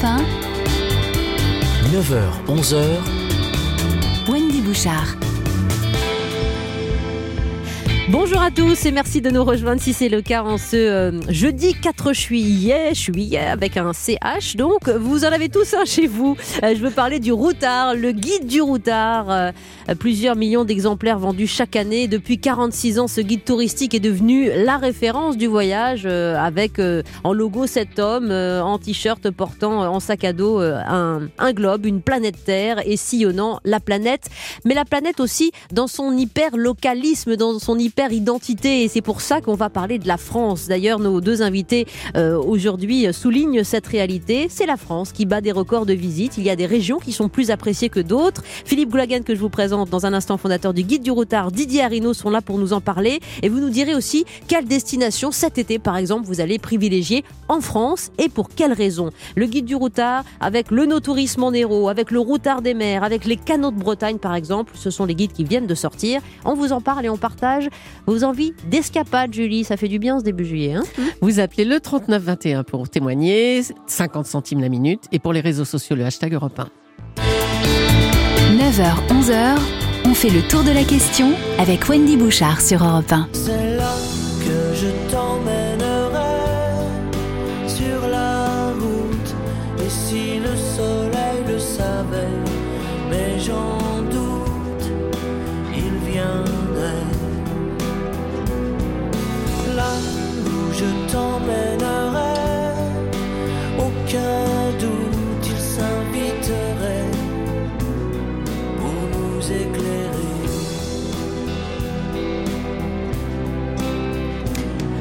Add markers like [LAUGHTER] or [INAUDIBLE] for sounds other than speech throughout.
1. 9h, 11h, Wendy Bouchard. Bonjour à tous et merci de nous rejoindre si c'est le cas en ce euh, jeudi 4 juillet, juillet avec un CH. Donc vous en avez tous un chez vous. Euh, je veux parler du routard, le guide du routard. Euh, plusieurs millions d'exemplaires vendus chaque année. Depuis 46 ans, ce guide touristique est devenu la référence du voyage avec en logo cet homme en t-shirt portant en sac à dos un, globe, une planète Terre et sillonnant la planète. Mais la planète aussi dans son hyper localisme, dans son hyper identité et c'est pour ça qu'on va parler de la France. D'ailleurs, nos deux invités euh, aujourd'hui soulignent cette réalité. C'est la France qui bat des records de visite. Il y a des régions qui sont plus appréciées que d'autres. Philippe Goulagan, que je vous présente dans un instant, fondateur du Guide du Routard, Didier Arino sont là pour nous en parler et vous nous direz aussi quelle destination cet été, par exemple, vous allez privilégier en France et pour quelles raisons. Le Guide du Routard avec le no-tourisme en héros, avec le Routard des mers, avec les canaux de Bretagne, par exemple, ce sont les guides qui viennent de sortir. On vous en parle et on partage vos envies d'escapade, Julie. Ça fait du bien ce début juillet. Hein Vous appelez le 3921 pour témoigner, 50 centimes la minute, et pour les réseaux sociaux, le hashtag Europe 1. 9h, 11h, on fait le tour de la question avec Wendy Bouchard sur Europe 1. C'est là que je t'emmènerai sur la route. Et si le soleil le savait, mais j'en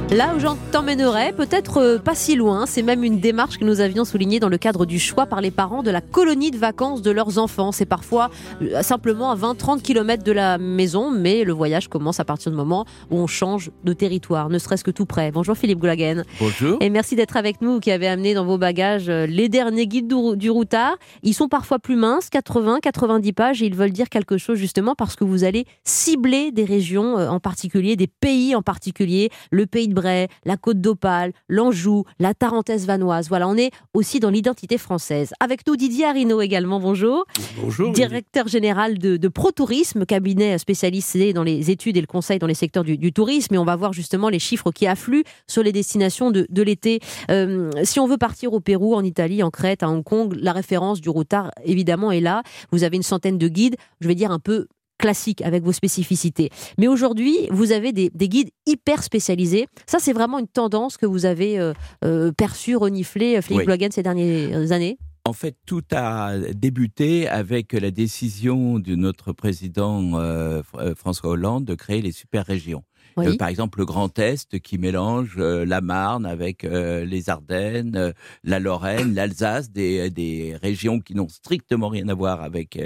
Là où j'en t'emmènerai, peut-être euh, pas si loin, c'est même une démarche que nous avions soulignée dans le cadre du choix par les parents de la colonie de vacances de leurs enfants. C'est parfois euh, simplement à 20-30 km de la maison, mais le voyage commence à partir du moment où on change de territoire, ne serait-ce que tout près. Bonjour Philippe Goulagen. Bonjour. Et merci d'être avec nous, qui avez amené dans vos bagages euh, les derniers guides du, routard. Ils sont parfois plus minces, 80, 90 pages, et ils veulent dire quelque chose justement parce que vous allez cibler des régions en particulier, des pays en particulier, le pays de Bray, la côte d'Opale, l'Anjou, la Tarentaise vanoise. Voilà, on est aussi dans l'identité française. Avec nous Didier Arino également, bonjour. Bonjour. Directeur général de, de Pro Tourisme, cabinet spécialisé dans les études et le conseil dans les secteurs du, du tourisme. Et on va voir justement les chiffres qui affluent sur les destinations de, de l'été. Euh, si on veut partir au Pérou, en Italie, en Crète, à Hong Kong, la référence du routard, évidemment, est là. Vous avez une centaine de guides, je vais dire un peu classiques avec vos spécificités. Mais aujourd'hui, vous avez des, des guides hyper spécialisés. Ça, c'est vraiment une tendance que vous avez euh, euh, perçue, reniflée, Philippe Oui. Ces dernières années? En fait, tout a débuté avec la décision de notre président euh, Fr- euh, François Hollande de créer les super régions. Oui. Euh, par exemple, le Grand Est qui mélange euh, la Marne avec euh, les Ardennes, euh, la Lorraine, l'Alsace, des, des régions qui n'ont strictement rien à voir avec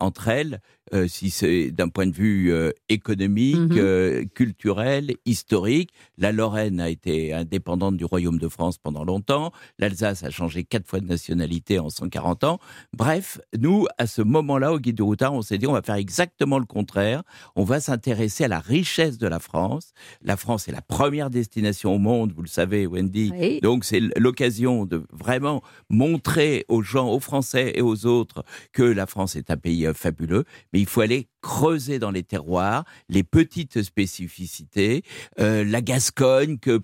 entre elles, euh, si c'est d'un point de vue euh, économique, Mhm. euh, culturel, historique. La Lorraine a été indépendante du Royaume de France pendant longtemps. L'Alsace a changé quatre fois de nationalité en 140 ans. Bref, nous, à ce moment-là, au Guide du Routard, on s'est dit, on va faire exactement le contraire. On va s'intéresser à la richesse de la France. La France est la première destination au monde, vous le savez, Wendy. Oui. Donc, c'est l'occasion de vraiment montrer aux gens, aux Français et aux autres que la France est un pays euh, fabuleux. Mais il faut aller creuser dans les terroirs, les petites spécificités, euh, la Gascogne que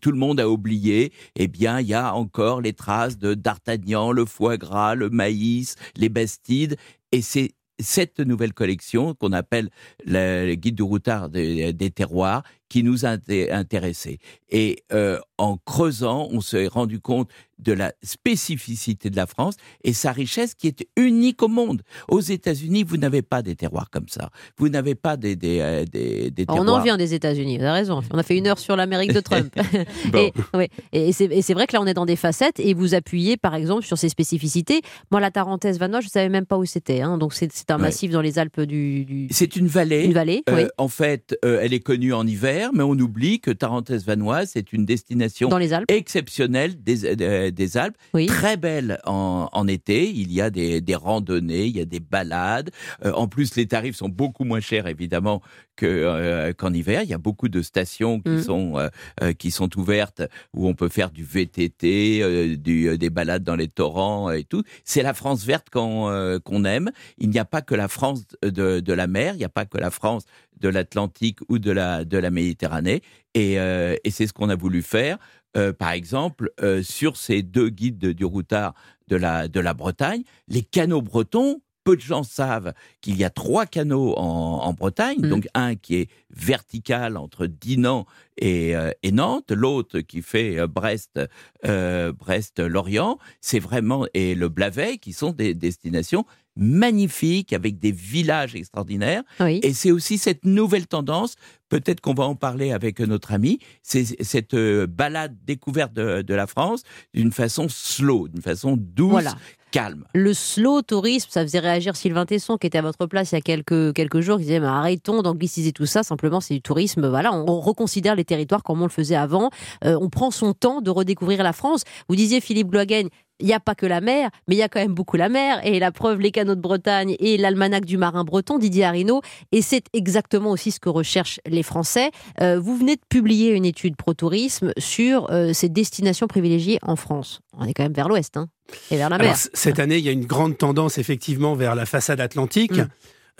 tout le monde a oublié, eh bien, il y a encore les traces de d'Artagnan, le foie gras, le maïs, les bastides, et c'est cette nouvelle collection qu'on appelle le guide du routard des, terroirs qui nous a inté- intéressés. Et euh, en creusant, on s'est rendu compte de la spécificité de la France et sa richesse qui est unique au monde. Aux États-Unis, vous n'avez pas des terroirs comme ça. Vous n'avez pas des, des, euh, des, des On terroirs. en vient des États-Unis, vous avez raison. On a fait une heure sur l'Amérique de Trump. [LAUGHS] Bon. [LAUGHS] Et, ouais. et c'est vrai que là, on est dans des facettes et vous appuyez, par exemple, sur ces spécificités. Moi, la Tarentaise vanoise, je ne savais même pas où c'était. hein. Donc, c'est c'est un Ouais. massif dans les Alpes du. du- C'est une vallée. Une vallée, Euh, oui. En fait, euh, elle est connue en hiver, mais on oublie que Tarentaise vanoise c'est une destination Dans les Alpes. exceptionnelle des, euh, des Alpes, Oui. très belle en, en été. Il y a des, des randonnées, il y a des balades. Euh, en plus, les tarifs sont beaucoup moins chers, évidemment, euh, qu'en hiver. Il y a beaucoup de stations qui Mm. sont euh, qui sont ouvertes où on peut faire du VTT, du, des balades dans les torrents et tout. C'est la France verte qu'on aime. Il n'y a pas que la France de, de la mer, il n'y a pas que la France de l'Atlantique ou de la de la Méditerranée. Et, euh, et c'est ce qu'on a voulu faire. Euh, par exemple, euh, sur ces deux guides de- du routard de la, de la Bretagne, les canaux bretons, peu de gens savent qu'il y a trois canaux en, en Bretagne, Mhm. donc un qui est vertical entre Dinan et, euh, et Nantes, l'autre qui fait euh, Brest, euh, Brest-Lorient, c'est vraiment et le Blavet qui sont des destinations magnifiques avec des villages extraordinaires. Oui. Et c'est aussi cette nouvelle tendance, peut-être qu'on va en parler avec notre ami, c'est cette balade découverte de, de la France d'une façon slow, d'une façon douce, Voilà. Calme. Le slow tourisme, ça faisait réagir Sylvain Tesson, qui était à votre place il y a quelques, jours, qui disait arrêtons d'angliciser tout ça, simplement c'est du tourisme. Voilà, on, on reconsidère les territoires comme on le faisait avant. Euh, on prend son temps de redécouvrir la France. Vous disiez, Philippe Gloagen, il n'y a pas que la mer, mais il y a quand même beaucoup la mer. Et la preuve, les canaux de Bretagne et l'almanach du marin breton, Didier Arino. Et c'est exactement aussi ce que recherchent les Français. Euh, vous venez de publier une étude pro-tourisme sur euh, ces destinations privilégiées en France. On est quand même vers l'ouest, hein, et vers la mer. Alors, cette année, il y a une grande tendance effectivement vers la façade atlantique, Mm.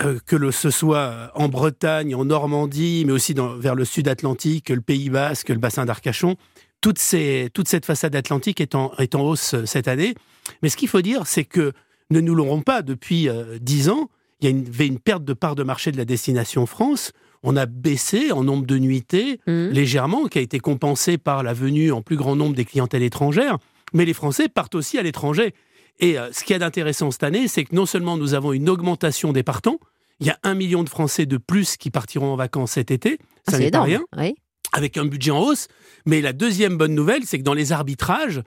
euh, que le, ce soit en Bretagne, en Normandie, mais aussi dans- vers le sud Atlantique, le Pays Basque, le bassin d'Arcachon. Toute, ces, toute cette façade atlantique est en, est en hausse euh, cette année. Mais ce qu'il faut dire, c'est que ne nous l'aurons pas depuis euh, dix ans. Il y a une, avait une perte de part de marché de la destination France. On a baissé en nombre de nuitées Mhm. légèrement, qui a été compensé par la venue en plus grand nombre des clientèles étrangères. Mais les Français partent aussi à l'étranger. Et euh, ce qu'il y a d'intéressant cette année, c'est que non seulement nous avons une augmentation des partants, il y a un million de Français de plus qui partiront en vacances cet été, Ah, ça c'est n'est pas rien, Oui. Avec un budget en hausse. Mais la deuxième bonne nouvelle, c'est que dans les arbitrages,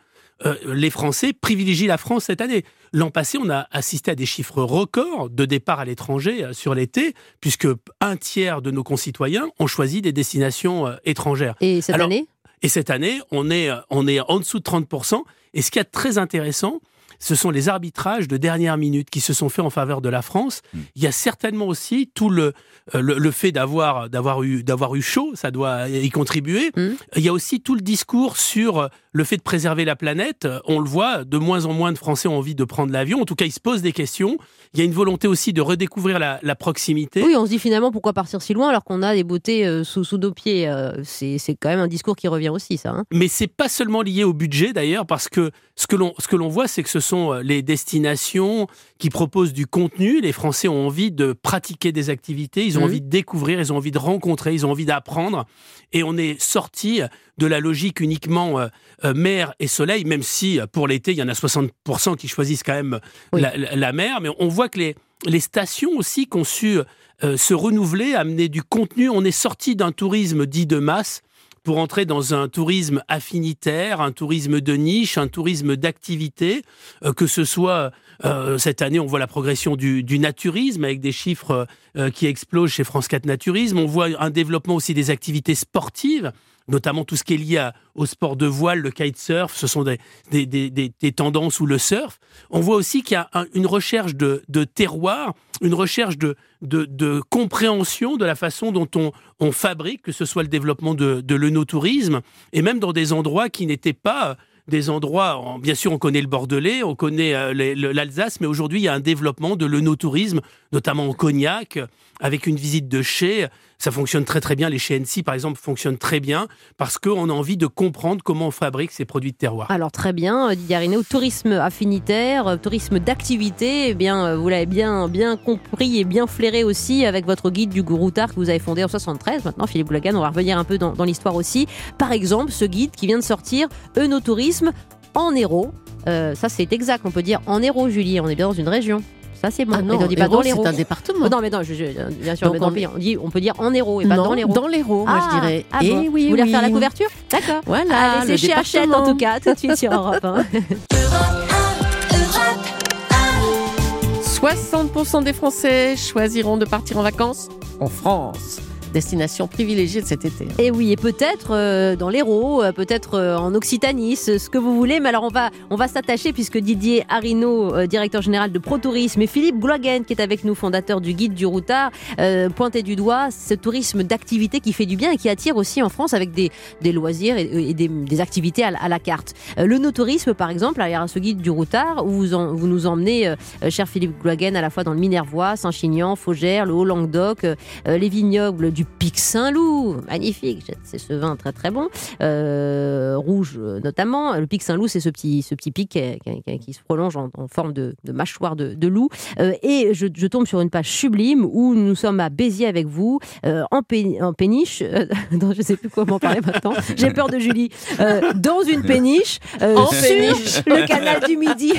euh, les Français privilégient la France cette année. L'an passé, on a assisté à des chiffres records de départ à l'étranger euh, sur l'été, puisque un tiers de nos concitoyens ont choisi des destinations euh, étrangères. Et cette Alors, année? Et cette année, on est, on est en dessous de 30%. Et ce qui est très intéressant, ce sont les arbitrages de dernière minute qui se sont faits en faveur de la France. Mm. Il y a certainement aussi tout le, euh, le, le fait d'avoir, d'avoir, eu, d'avoir eu chaud, ça doit y contribuer. Mm. Il y a aussi tout le discours sur euh, le fait de préserver la planète. On le voit, de moins en moins de Français ont envie de prendre l'avion. En tout cas, ils se posent des questions. Il y a une volonté aussi de redécouvrir la, la proximité. Oui, on se dit finalement pourquoi partir si loin alors qu'on a des beautés euh, sous, sous nos pieds? euh, c'est quand même un discours qui revient aussi, ça. hein. Mais c'est pas seulement lié au budget d'ailleurs, parce que ce que l'on ce que l'on voit, c'est que ce sont euh, les destinations qui proposent du contenu. Les Français ont envie de pratiquer des activités, ils ont Mhm. envie de découvrir, ils ont envie de rencontrer, ils ont envie d'apprendre. Et on est sorti de la logique uniquement euh, euh, mer et soleil, même si euh, pour l'été il y en a 60% qui choisissent quand même Oui. la, mer. Mais on voit que les les stations aussi su euh, se renouveler, amener du contenu. On est sorti d'un tourisme dit de masse pour entrer dans un tourisme affinitaire, un tourisme de niche, un tourisme d'activité, euh, que ce soit euh, cette année, on voit la progression du, du naturisme avec des chiffres euh, qui explosent chez France 4 Naturisme. On voit un développement aussi des activités sportives, notamment tout ce qui est lié au sport de voile, le kitesurf, ce sont des, des, des- des- tendances ou le surf. On voit aussi qu'il y a un- une recherche de, de terroir, une recherche de, de, de compréhension de la façon dont on, on fabrique, que ce soit le développement de, de l'œnotourisme, et même dans des endroits qui n'étaient pas euh, des endroits, en- bien sûr on connaît le Bordelais, on connaît euh, l'Alsace, mais aujourd'hui il y a un développement de l'œnotourisme, notamment en Cognac, avec une visite de chez. Ça fonctionne très très bien, les chez NC par exemple fonctionnent très bien, parce qu'on a envie de comprendre comment on fabrique ces produits de terroir. Alors très bien, euh, Didier Arino, tourisme affinitaire, euh, tourisme d'activité, eh bien euh, vous l'avez bien bien compris et bien flairé aussi avec votre guide du Gouroutard que vous avez fondé en 73. Maintenant, Philippe Goulagan, on va revenir un peu dans, l'histoire aussi. Par exemple, ce guide qui vient de sortir, Eunotourisme en héros. Ça c'est exact, on peut dire en héros, Julie, on est bien dans une région. Ça c'est bon. Ah non, Mais on dit pas dans l'héros. c'est un département. Oh, non mais non, je, je- bien sûr, Donc mais dans on le pays, on dit, on peut dire en héros et pas non, dans l'héros. dans l'Hérault, moi je dirais. Ah Eh bon. oui, Vous voulez oui. refaire la couverture D'accord. Voilà, Allez, c'est chez Hachette en tout cas, tout de suite sur Europe 1. 60% [LAUGHS] des Français choisiront de partir en vacances en France. Destination privilégiée de cet été. Et oui, et peut-être euh, dans l'Hérault, euh, peut-être euh, en Occitanie, ce, que vous voulez. Mais alors on va, on va s'attacher puisque Didier Arino, directeur général de ProTourisme, et Philippe Gloaguen, qui est avec nous, fondateur du guide du Routard, euh, pointaient du doigt ce tourisme d'activité qui fait du bien et qui attire aussi en France avec des, loisirs et, des, activités à, la- à carte. Le no-tourisme, par exemple, a ce guide du Routard où vous, nous emmenez, cher Philippe Gloaguen, à la fois dans le Minervois, Saint-Chinian, Faugère, le Haut-Languedoc, les vignobles du Pic Saint-Loup, magnifique, c'est ce vin très très bon, euh, rouge euh, notamment. Le Pic Saint-Loup, c'est ce petit, ce petit pic qui, qui- qui se prolonge en, en forme de, de mâchoire de, de loup. Euh, et je, je tombe sur une page sublime où nous sommes à Béziers avec vous, euh, en, pé- en péniche, euh, [LAUGHS] non, je sais plus comment parler maintenant, j'ai peur de Julie, euh, dans une péniche, euh, En sur péniche. le canal du Midi.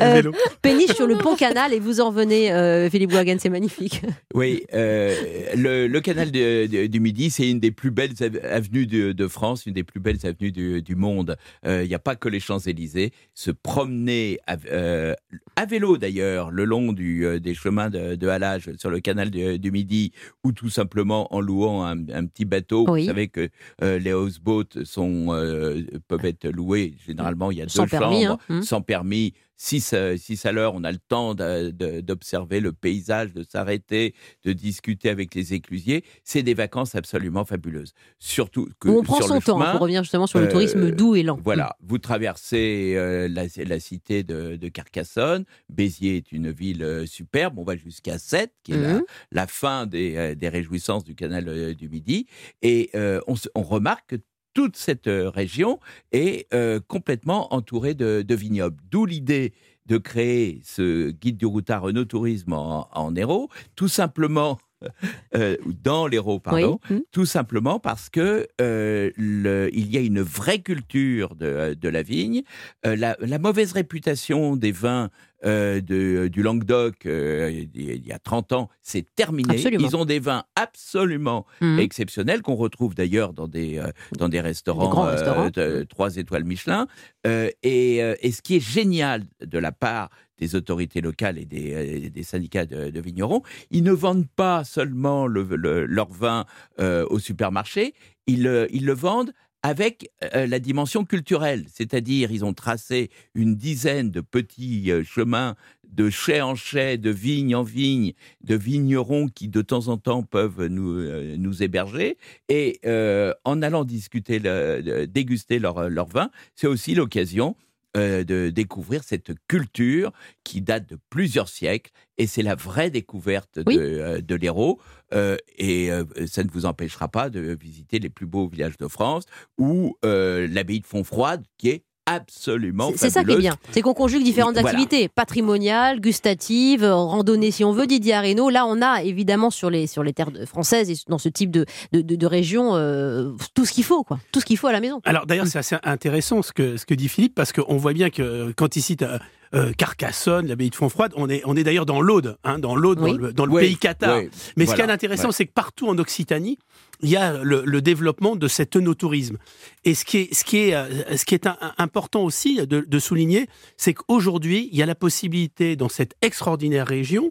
Euh, péniche sur le pont canal et vous en revenez, euh, Philippe Boisgain, c'est magnifique. Oui, euh, le, le canal de- de- du Midi, c'est une des plus belles av- avenues de, de France, une des plus belles avenues du, du monde. Euh, Il n'y a pas que les Champs-Élysées. Se promener à, euh, à vélo d'ailleurs, le long du, euh, des chemins de, halage sur le canal du Midi, ou tout simplement en louant un, un petit bateau. Oui. Vous savez que euh, les houseboats sont, euh, peuvent être loués. Généralement, il y a Sans deux permis, chambres, hein. Hmm. sans permis. Six, euh, six à l'heure, on a le temps d'observer le paysage, de s'arrêter, de discuter avec les éclusiers. C'est des vacances absolument fabuleuses. Surtout que on prend sur son le temps hein, chemin, pour revenir justement sur le euh, tourisme doux et lent. Voilà, vous traversez euh, la, la cité de, de Carcassonne. Béziers est une ville euh, superbe. On va jusqu'à Sète, qui est la, la fin des, des réjouissances du canal du Midi. Et euh, on, on remarque que toute cette euh, région est euh, complètement entourée de, de vignobles. D'où l'idée de créer ce guide du routard Renault Tourisme en, en Hérault, tout simplement [LAUGHS] euh, dans l'Hérault, pardon, Oui. Mhm. tout simplement parce que euh, le- il y a une vraie culture de, de la vigne. La, la mauvaise réputation des vins euh, de, du Languedoc euh, il y a 30 ans, c'est terminé. Absolument. Ils ont des vins absolument Mhm. exceptionnels qu'on retrouve d'ailleurs dans des, euh, dans des restaurants, grands euh, restaurants. de 3 étoiles Michelin. Euh, et, euh, et ce qui est génial de la part des autorités locales et des, euh, des syndicats de, de vignerons, ils ne vendent pas seulement le- le- leur vin euh, au supermarché, ils, ils le vendent avec euh, la dimension culturelle, c'est-à-dire ils ont tracé une dizaine de petits euh, chemins de chai en chai, de vigne en vigne, de vignerons qui de temps en temps peuvent nous, euh, nous héberger. Et euh, en allant discuter, déguster leur, leur vin, c'est aussi l'occasion euh, de découvrir cette culture qui date de plusieurs siècles. Et c'est la vraie découverte Oui. de, euh, de l'Hérault. Euh, et euh, ça ne vous empêchera pas de visiter les plus beaux villages de France ou l'abbaye de Fontfroide, qui est absolument C'est c'est ça qui est bien. C'est qu'on conjugue différentes Voilà. activités, patrimoniales, gustatives, euh, randonnées si on veut, Didier Areno. Là, on a évidemment sur les, sur les terres françaises et dans ce type de, de, de, de région euh, tout ce qu'il faut, quoi. Tout ce qu'il faut à la maison. Alors d'ailleurs, c'est assez intéressant ce que, ce que dit Philippe, parce qu'on voit bien que euh, quand il cite euh, Carcassonne, l'abbaye de Fontfroide, on est, on est d'ailleurs dans l'Aude, hein, dans l'Aude, Oui. dans le, dans le Oui, pays cathare. oui, Mais ce qui est intéressant, ouais. c'est que partout en Occitanie, il y a le, le développement de cet œnotourisme. Et ce qui est, ce qui est, euh, ce qui est un- un- important aussi de, de souligner, c'est qu'aujourd'hui, il y a la possibilité dans cette extraordinaire région,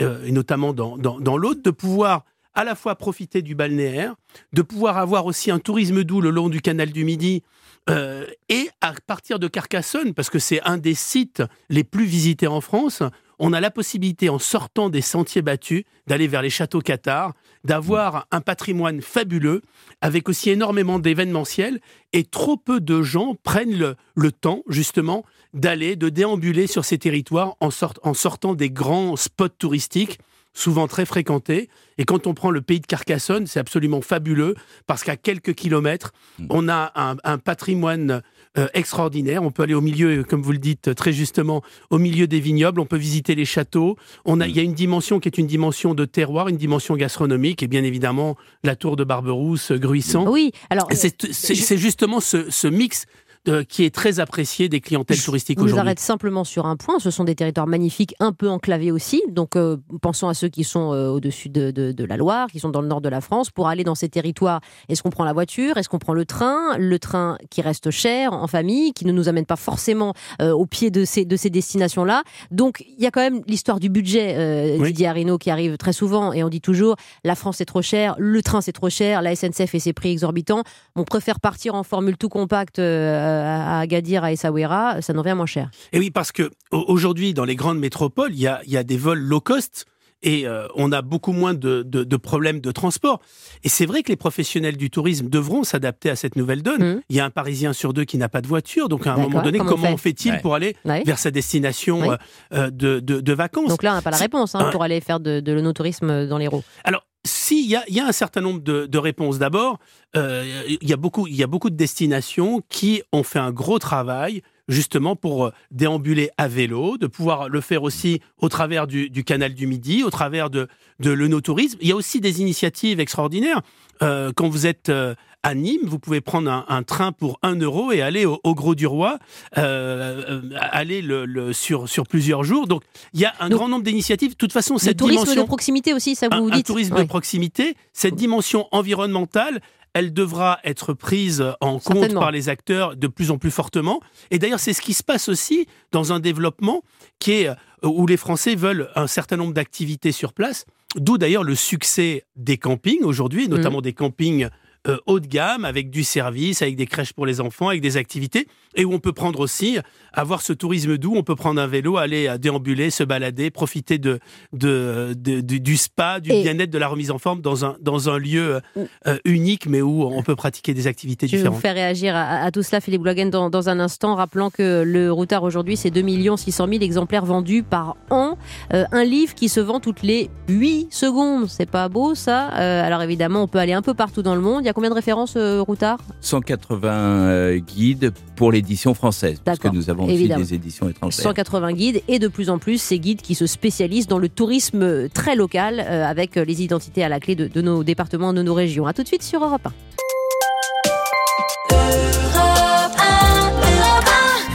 euh, et notamment dans, dans, dans l'Aude, de pouvoir à la fois profiter du balnéaire, de pouvoir avoir aussi un tourisme doux le long du canal du Midi, euh, et à partir de Carcassonne, parce que c'est un des sites les plus visités en France, on a la possibilité, en sortant des sentiers battus, d'aller vers les châteaux cathares, d'avoir un patrimoine fabuleux, avec aussi énormément d'événementiels, et trop peu de gens prennent le, le temps, justement, d'aller, de déambuler sur ces territoires en, sort- en sortant des grands spots touristiques souvent très fréquentés. Et quand on prend le pays de Carcassonne, c'est absolument fabuleux parce qu'à quelques kilomètres, on a un, un patrimoine euh, extraordinaire. On peut aller au milieu, comme vous le dites très justement, au milieu des vignobles. On peut visiter les châteaux. On a, il y a une dimension qui est une dimension de terroir, une dimension gastronomique et bien évidemment la tour de Barberousse, Gruissant. Oui, alors Et C'est justement ce, ce mix de- qui est très apprécié des clientèles touristiques On nous aujourd'hui. arrête simplement sur un point. Ce sont des territoires magnifiques, un peu enclavés aussi. Donc, euh, pensons à ceux qui sont euh, au-dessus de, de- de la Loire, qui sont dans le nord de la France. Pour aller dans ces territoires, est-ce qu'on prend la voiture? Est-ce qu'on prend le train? Le train qui reste cher en famille, qui ne nous amène pas forcément euh, au pied de ces, de ces destinations-là. Donc, il y a quand même l'histoire du budget, euh, Oui. Didier Arino, qui arrive très souvent. Et on dit toujours, la France est trop chère, le train c'est trop cher, la SNCF et ses prix exorbitants. On préfère partir en formule tout compact euh, à Agadir, à Essaouira, ça nous revient moins cher. Et oui, parce que au- aujourd'hui, dans les grandes métropoles, il y a, il y a des vols low cost et euh, on a beaucoup moins de, de- de problèmes de transport. Et c'est vrai que les professionnels du tourisme devront s'adapter à cette nouvelle donne. Mhm. Il y a un Parisien sur deux qui n'a pas de voiture, donc à un moment donné, Comment comment, fait fait-il Ouais. pour aller Ouais. vers sa destination euh, euh, de, de- de vacances? Donc là, on n'a pas la réponse hein, pour aller faire de, de l'onotourisme dans l'Hérault. Alors, si, il y a, un certain nombre de, réponses. D'abord, euh, il, y y a beaucoup de destinations qui ont fait un gros travail justement pour euh, déambuler à vélo, de pouvoir le faire aussi au travers du, du canal du Midi, au travers de, de l'œnotourisme. Il y a aussi des initiatives extraordinaires. Euh, quand vous êtes euh, à Nîmes, vous pouvez prendre un, un train pour 1 euro et aller au, au Gros du Roi, euh, aller le, le- sur, sur plusieurs jours. Donc, il y a un Donc, grand nombre d'initiatives. De toute façon, Le cette tourisme dimension de proximité aussi, ça vous un, un dites tourisme Ouais. de proximité, cette dimension environnementale, elle devra être prise en compte par les acteurs de plus en plus fortement. Et d'ailleurs, c'est ce qui se passe aussi dans un développement qui est euh, où les Français veulent un certain nombre d'activités sur place. D'où d'ailleurs le succès des campings aujourd'hui, notamment Mmh. des campings euh, haut de gamme, avec du service, avec des crèches pour les enfants, avec des activités, et où on peut prendre aussi, avoir ce tourisme doux, on peut prendre un vélo, aller à déambuler, se balader, profiter de, de, de- du- du spa, du Et- bien-être, de la remise en forme dans un, dans un lieu Mmh. euh, unique, mais où on peut pratiquer des activités Je vais vous différentes. faire réagir à, à tout cela, Philippe Blogen, dans, dans un instant, rappelant que le routard aujourd'hui, c'est 2 600 000 exemplaires vendus par an. Euh, un livre qui se vend toutes les 8 secondes. C'est pas beau, ça Euh, Alors évidemment, on peut aller un peu partout dans le monde. Il y a combien de références, euh, routard? 180 euh, guides pour l'édition française, parce que nous avons aussi des éditions étrangères. 180 guides et de plus en plus ces guides qui se spécialisent dans le tourisme très local euh, avec euh, les identités à la clé de, de nos départements, de nos régions. A tout de suite sur Europe 1.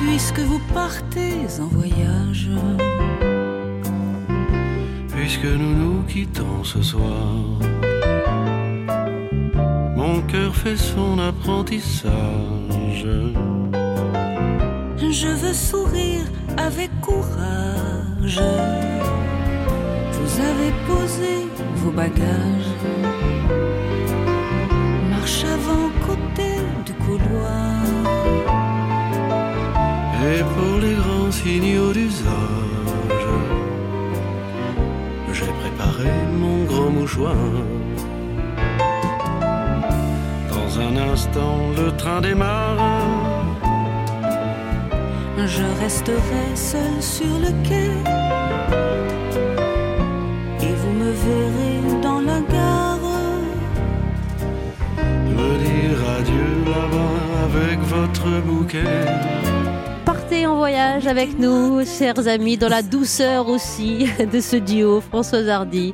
Puisque vous partez en voyage, Puisque nous nous quittons ce soir, cœur fait son apprentissage. je veux sourire avec courage. Vous avez posé vos bagages. Marche avant côté du couloir. Et pour les grands signaux d'usage, j'ai préparé mon grand mouchoir. Dans un instant, le train démarre. Je resterai seul sur le quai. Et vous me verrez dans la gare. Me dire adieu là-bas avec votre bouquet. Partez en voyage avec nous, chers amis, dans la douceur aussi de ce duo, Françoise Hardy,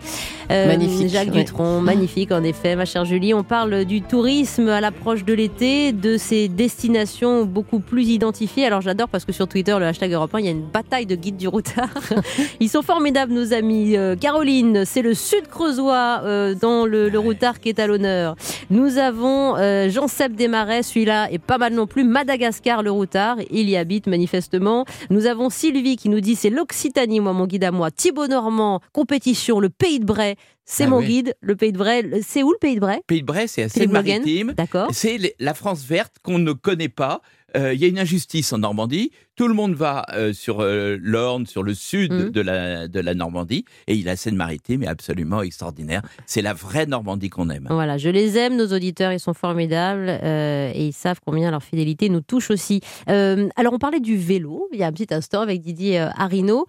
euh, Magnifique, Jacques ouais. Dutronc, [LAUGHS] magnifique en effet, ma chère Julie. On parle du tourisme à l'approche de l'été, de ces destinations beaucoup plus identifiées. Alors j'adore parce que sur Twitter, le hashtag européen, il y a une bataille de guides du routard. [LAUGHS] Ils sont formidables, nos amis. Euh, Caroline, c'est le sud creusois euh, dans le, le routard qui est à l'honneur. Nous avons euh, Jean-Seb Desmarais, celui-là est pas mal non plus. Madagascar, le routard, il y habite manifestement. Nous avons Sylvie qui nous dit c'est l'Occitanie, moi, mon guide à moi. Thibaut Normand, compétition, le pays de Bray. C'est Ah mon oui. guide, le pays de Bray. C'est où le pays de Bray? Pays de Bray, c'est assez Philippe Blogen maritime. D'accord. C'est la France verte qu'on ne connaît pas. Euh, Il y a une injustice en Normandie. Tout le monde va euh, sur euh, l'Orne, sur le sud Mhm. de, la, de la Normandie. Et il a Seine-Maritime est absolument extraordinaire. C'est la vraie Normandie qu'on aime. Voilà, je les aime, nos auditeurs, ils sont formidables et ils savent combien leur fidélité nous touche aussi. Alors, on parlait du vélo il y a un petit instant avec Didier Arino.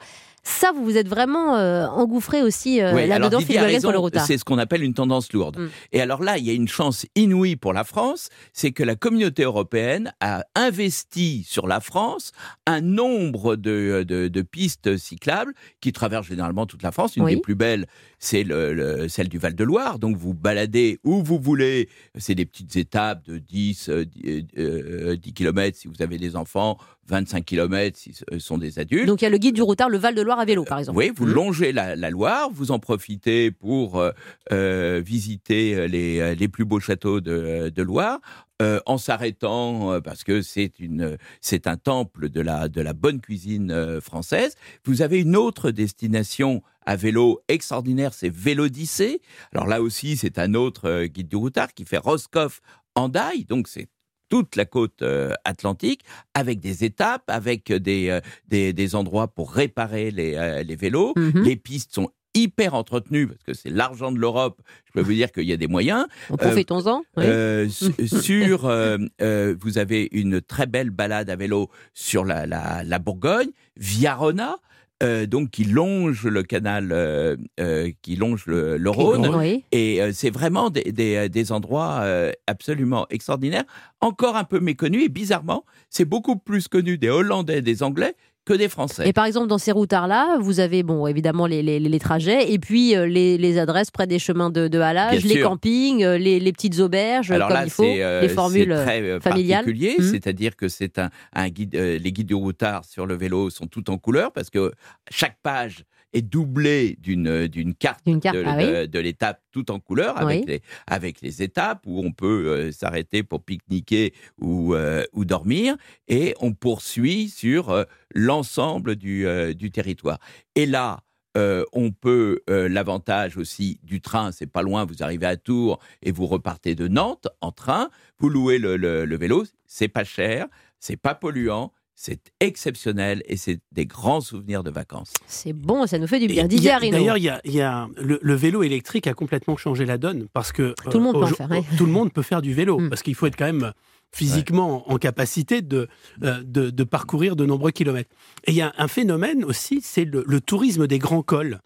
Ça, vous vous êtes vraiment euh, engouffré aussi euh, Oui, là-dedans, Philippe pour le routard. C'est ce qu'on appelle une tendance lourde. Mm. Et alors là, il y a une chance inouïe pour la France, c'est que la communauté européenne a investi sur la France un nombre de, de- de pistes cyclables qui traversent généralement toute la France. Une Oui. des plus belles, c'est le- le- celle du Val-de-Loire. Donc vous baladez où vous voulez. C'est des petites étapes de 10, euh, 10, euh, 10 km si vous avez des enfants, 25 km si ce sont des adultes. Donc il y a le guide du routard, le Val de Loire à vélo, par exemple. Oui, vous Mhm. longez la, la Loire, vous en profitez pour euh, euh, visiter euh, les, euh, les plus beaux châteaux de, de Loire. euh, en s'arrêtant euh, parce que c'est une c'est un temple de la de la bonne cuisine euh, française. Vous avez une autre destination à vélo extraordinaire, c'est Vélodyssée. Alors là aussi, c'est un autre euh, guide du routard qui fait Roscoff Hendaye, donc c'est toute la côte euh, atlantique, avec des étapes, avec des, euh, des, des endroits pour réparer les, euh, les vélos. Mhm. Les pistes sont hyper entretenues, parce que c'est l'argent de l'Europe. Je peux vous dire qu'il y a des moyens. Donc, Profitons-en. Euh, [LAUGHS] sur, euh, euh, vous avez une très belle balade à vélo sur la, la, la Bourgogne, Viarona, euh, donc qui longe le canal, euh, euh, qui longe le, le Rhône. Oui. Et c'est vraiment des, des, des endroits absolument extraordinaires, encore un peu méconnus. Et bizarrement, c'est beaucoup plus connu des Hollandais, des Anglais que des Français. Et par exemple, dans ces routards-là, vous avez, bon, évidemment, les, les, les trajets, et puis euh, les, les adresses près des chemins de, de halage, les sûr. campings, euh, les, petites auberges, Alors comme là, il faut, euh, les formules très familiales. particulier, Mhm. c'est-à-dire que c'est un, un guide. les guides du routard sur le vélo sont tout en couleur parce que chaque page est doublée d'une euh, d'une carte, D'une carte, de, ah oui. de- de l'étape tout en couleur avec Oui. les avec les étapes où on peut euh, s'arrêter pour pique-niquer ou euh, ou dormir et on poursuit sur euh, l'ensemble du euh, du territoire. Et là. euh, on peut euh, l'avantage aussi du train, c'est pas loin, vous arrivez à Tours et vous repartez de Nantes en train, vous louez le, le- le vélo, c'est pas cher, c'est pas polluant, c'est exceptionnel et c'est des grands souvenirs de vacances. C'est bon, ça nous fait du bien. Didier. D'ailleurs, il y a, il y a- le, le vélo électrique a complètement changé la donne parce que Tout le monde euh, peut en faire, ouais. tout le monde peut faire du vélo Mm. parce qu'il faut être quand même physiquement en capacité de, euh, de, de parcourir de nombreux kilomètres. Et il y a un phénomène aussi, c'est le, le tourisme des grands cols.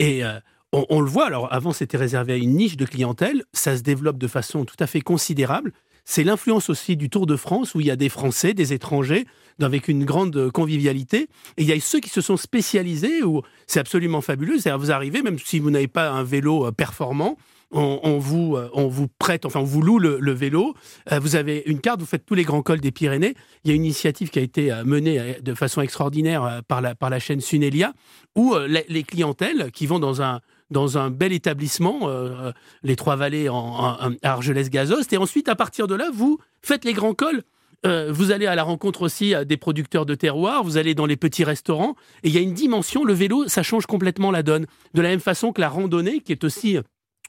Et euh, on, on le voit, alors avant c'était réservé à une niche de clientèle, ça se développe de façon tout à fait considérable. C'est l'influence aussi du Tour de France où il y a des Français, des étrangers, avec une grande convivialité. Et il y a ceux qui se sont spécialisés où c'est absolument fabuleux. C'est-à-dire vous arrivez, même si vous n'avez pas un vélo euh, performant, on, vous, euh, on vous prête, enfin on vous loue le, le vélo. Euh, vous avez une carte, vous faites tous les grands cols des Pyrénées. Il y a une initiative qui a été menée de façon extraordinaire par la, par la chaîne Sunelia, où les clientèles qui vont dans un dans un bel établissement, euh, euh, les Trois-Vallées en, en- à Argelès-Gazost, et ensuite à partir de là, vous faites les grands cols. Euh, vous allez à la rencontre aussi des producteurs de terroir, vous allez dans les petits restaurants, et il y a une dimension, le vélo, ça change complètement la donne. De la même façon que la randonnée, qui est aussi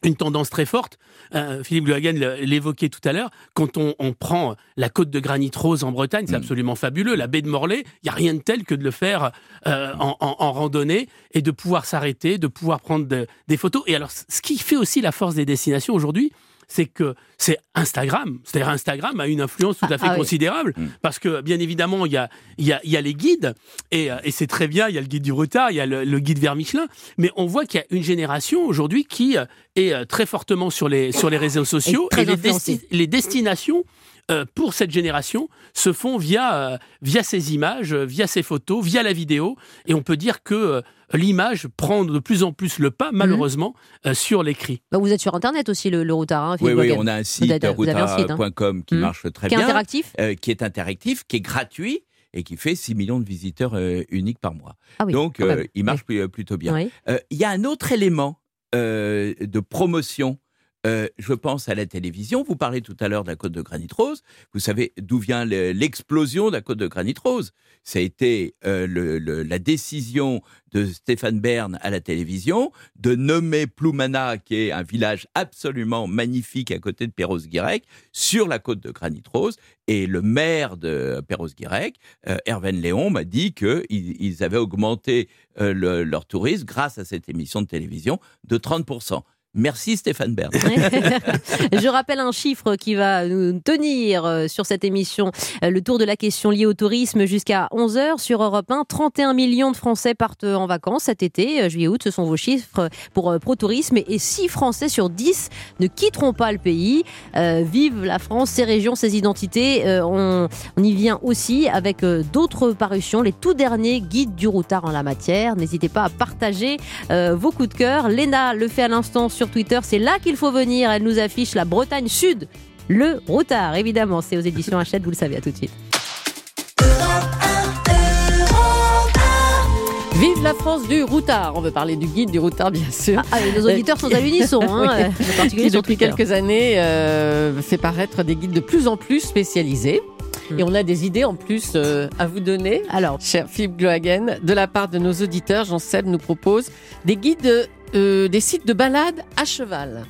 une tendance très forte. Euh, Philippe Gluhagen l'a- l'évoquait tout à l'heure. Quand on, on prend la côte de granit rose en Bretagne, c'est Mm. absolument fabuleux. La baie de Morlaix, il n'y a rien de tel que de le faire euh, en, en- en randonnée et de pouvoir s'arrêter, de pouvoir prendre de- des photos. Et alors, ce qui fait aussi la force des destinations aujourd'hui, c'est que c'est Instagram. C'est-à-dire Instagram a une influence tout à fait Ah considérable Mm. parce que bien évidemment il y a, il y a, il y a les guides et, euh, et c'est très bien. Il y a le guide du retard, il y a le, le guide vers Michelin, mais on voit qu'il y a une génération aujourd'hui qui euh, est euh, très fortement sur les sur les réseaux sociaux et les, influencée. desti- les destinations. Euh, pour cette génération, se font via euh, via ces images, euh, via ces photos, via la vidéo, et on peut dire que euh, l'image prend de plus en plus le pas, Mhm. malheureusement, euh, sur l'écrit. Bah, vous êtes sur Internet aussi, le, le routard, hein, Oui, oui, on a un site, avez- vous avez un site, hein. routard.com, qui Mhm. marche très Qui est bien, interactif euh, qui est interactif, qui est gratuit et qui fait 6 millions de visiteurs euh, uniques par mois. Ah oui, Donc, euh, il marche pl- plutôt bien. Oui. Euh, Il y a un autre élément euh, de promotion. Euh, je pense à la télévision. Vous parlez tout à l'heure de la côte de Granit Rose. Vous savez d'où vient le- l'explosion de la côte de Granit Rose Ça a été euh, la décision de Stéphane Bern à la télévision de nommer Ploumana, qui est un village absolument magnifique à côté de Perros-Guirec, sur la côte de Granit Rose. Et le maire de Perros-Guirec, euh, Léon, m'a dit qu'ils ils avaient augmenté euh, le- leur tourisme grâce à cette émission de télévision de 30%. Merci Stéphane Bern. [LAUGHS] Je rappelle un chiffre qui va nous tenir euh, sur cette émission, euh, le tour de la question liée au tourisme jusqu'à 11h sur Europe 1. 31 millions de Français partent en vacances cet été, euh, juillet-août, ce sont vos chiffres pour euh, ProTourisme et 6 Français sur 10 ne quitteront pas le pays. Euh, vive la France, ses régions, ses identités. Euh, on, y vient aussi avec euh, d'autres parutions, les tout derniers guides du routard en la matière. N'hésitez pas à partager euh, vos coups de cœur. Léna le fait à l'instant sur Twitter, c'est là qu'il faut venir. Elle nous affiche la Bretagne Sud, le routard, évidemment. C'est aux éditions Hachette, vous le savez, à tout de suite. Vive la France du routard On veut parler du guide du routard, bien sûr. Ah, et nos auditeurs sont à l'unisson, hein, [LAUGHS] euh, [LAUGHS] en particulier qui sur depuis Twitter. quelques années euh, fait paraître des guides de plus en plus spécialisés. Hmm. Et on a des idées en plus euh, à vous donner. Alors, Cher Philippe Glohagen, de la part de nos auditeurs, Jean Seb nous propose des guides, euh, des sites de balades à cheval.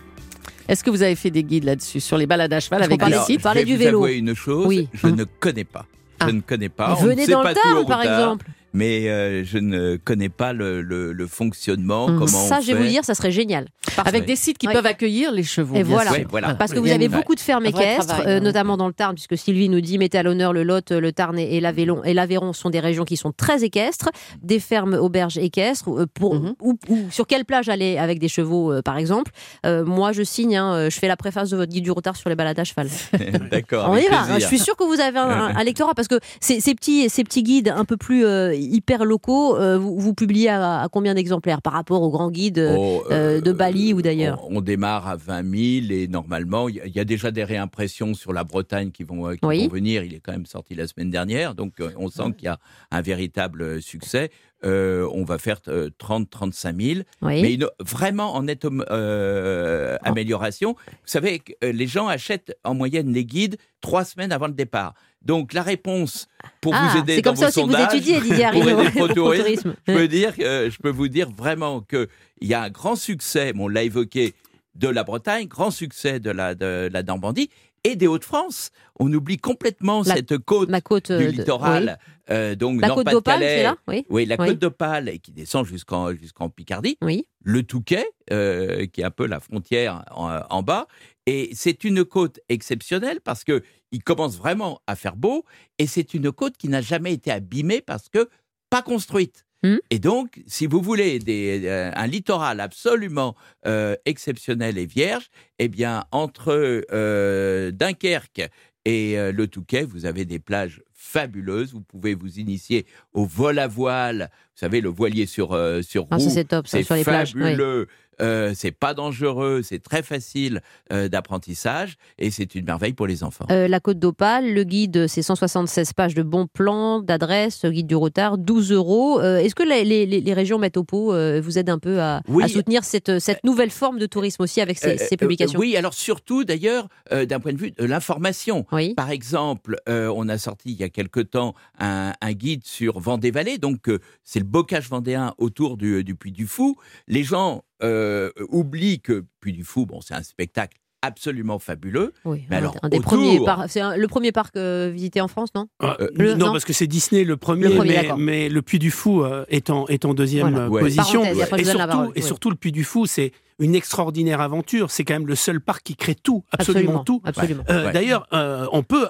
Est-ce que vous avez fait des guides là-dessus, sur les balades à cheval Parce avec des sites parler je vais du vous vélo. avouer une chose, Oui. je Hum. ne connais pas. Ah. Je ne connais pas. Venez dans pas le Tarn, par routard, exemple. Mais euh, je ne connais pas le, le- le fonctionnement, comment ça, on je vais vous fait. dire, ça serait génial. Avec des sites qui Ouais. peuvent accueillir les chevaux. Et bien voilà. sûr. Ouais, voilà. Parce que vous avez beaucoup de fermes équestres, travail, euh, ouais. notamment dans le Tarn, puisque Sylvie nous dit mettez à l'honneur le Lot, le Tarn et et l'Aveyron. Et l'Aveyron sont des régions qui sont très équestres, des fermes auberges équestres. euh, Pour, Mhm. ou, ou sur quelle plage aller avec des chevaux, euh, par exemple Euh, Moi, je signe, hein, je fais la préface de votre guide du routard sur les balades à cheval. [LAUGHS] D'accord. On y va. plaisir. Je suis sûre que vous avez un, un- un [LAUGHS] lectorat parce que ces, ces petits, ces petits guides un peu plus euh, hyper locaux, euh, vous, vous publiez à, à combien d'exemplaires par rapport aux grands guides euh, Oh, euh, de Bali ou d'ailleurs On, on démarre à 20 000 et normalement, il y, a- il y a déjà des réimpressions sur la Bretagne qui vont, qui Oui. vont venir. Il est quand même sorti la semaine dernière, donc on sent qu'il y a un véritable succès. Euh, on va faire 30-35 000, Oui. mais une- vraiment en nette euh, amélioration. Vous savez, les gens achètent en moyenne les guides trois semaines avant le départ. Donc la réponse pour Ah, vous aider c'est dans comme ça vos vous sondages, étudiez, Didier pour aider [LAUGHS] le tourisme, je peux dire, que- je peux vous dire vraiment que il y a un grand succès. bon, On l'a évoqué de la Bretagne, grand succès de la de la Normandie et des Hauts-de-France. On oublie complètement La- cette côte Ma côte du euh, de- littoral, euh, donc. La côte d'Opale, Nord-Pas-de-Calais. c'est là Oui. Oui, la Oui. côte d'Opale et qui descend jusqu'en jusqu'en Picardie. Oui. Le Touquet, euh, qui est un peu la frontière en, en bas. Et c'est une côte exceptionnelle parce que il commence vraiment à faire beau. Et c'est une côte qui n'a jamais été abîmée parce que pas construite. Hmm? Et donc, si vous voulez euh, un littoral absolument euh, exceptionnel et vierge, eh bien, entre euh, Dunkerque et le Touquet, vous avez des plages fabuleuses. Vous pouvez vous initier au vol à voile. Vous savez, le voilier sur, euh, sur Ah, roue. c'est top, ça, C'est sur les plages. oui. fabuleux. Euh, c'est pas dangereux, c'est très facile euh, d'apprentissage et c'est une merveille pour les enfants. Euh, la Côte d'Opale, le guide, c'est 176 pages de bons plans, d'adresses, guide du retard, 12 euros. Est-ce que les, les- les régions mettent au pot, vous aident un peu à, Oui. à soutenir cette, cette nouvelle forme de tourisme aussi avec ces, ces publications? oui, alors surtout d'ailleurs d'un point de vue de l'information. Oui. Par exemple, on a sorti il y a quelque temps un, guide sur Vendée-Vallée, donc euh, c'est le bocage vendéen autour du, du Puy du Fou. Les gens euh, oublient que Puy du Fou, bon, c'est un spectacle absolument fabuleux. Oui, Mais un- alors, un des autour- premiers par- c'est un- le premier parc euh, visité en France, non Ah, Euh, le- non, non. parce que c'est Disney le premier, Le premier, mais, le Puy du Fou euh, est, en, est en deuxième Voilà. Ouais. position. Et surtout, oui. le Puy du Fou, c'est une extraordinaire aventure. C'est quand même le seul parc qui crée tout, absolument, tout. Absolument. Euh, Ouais. D'ailleurs, euh, on peut,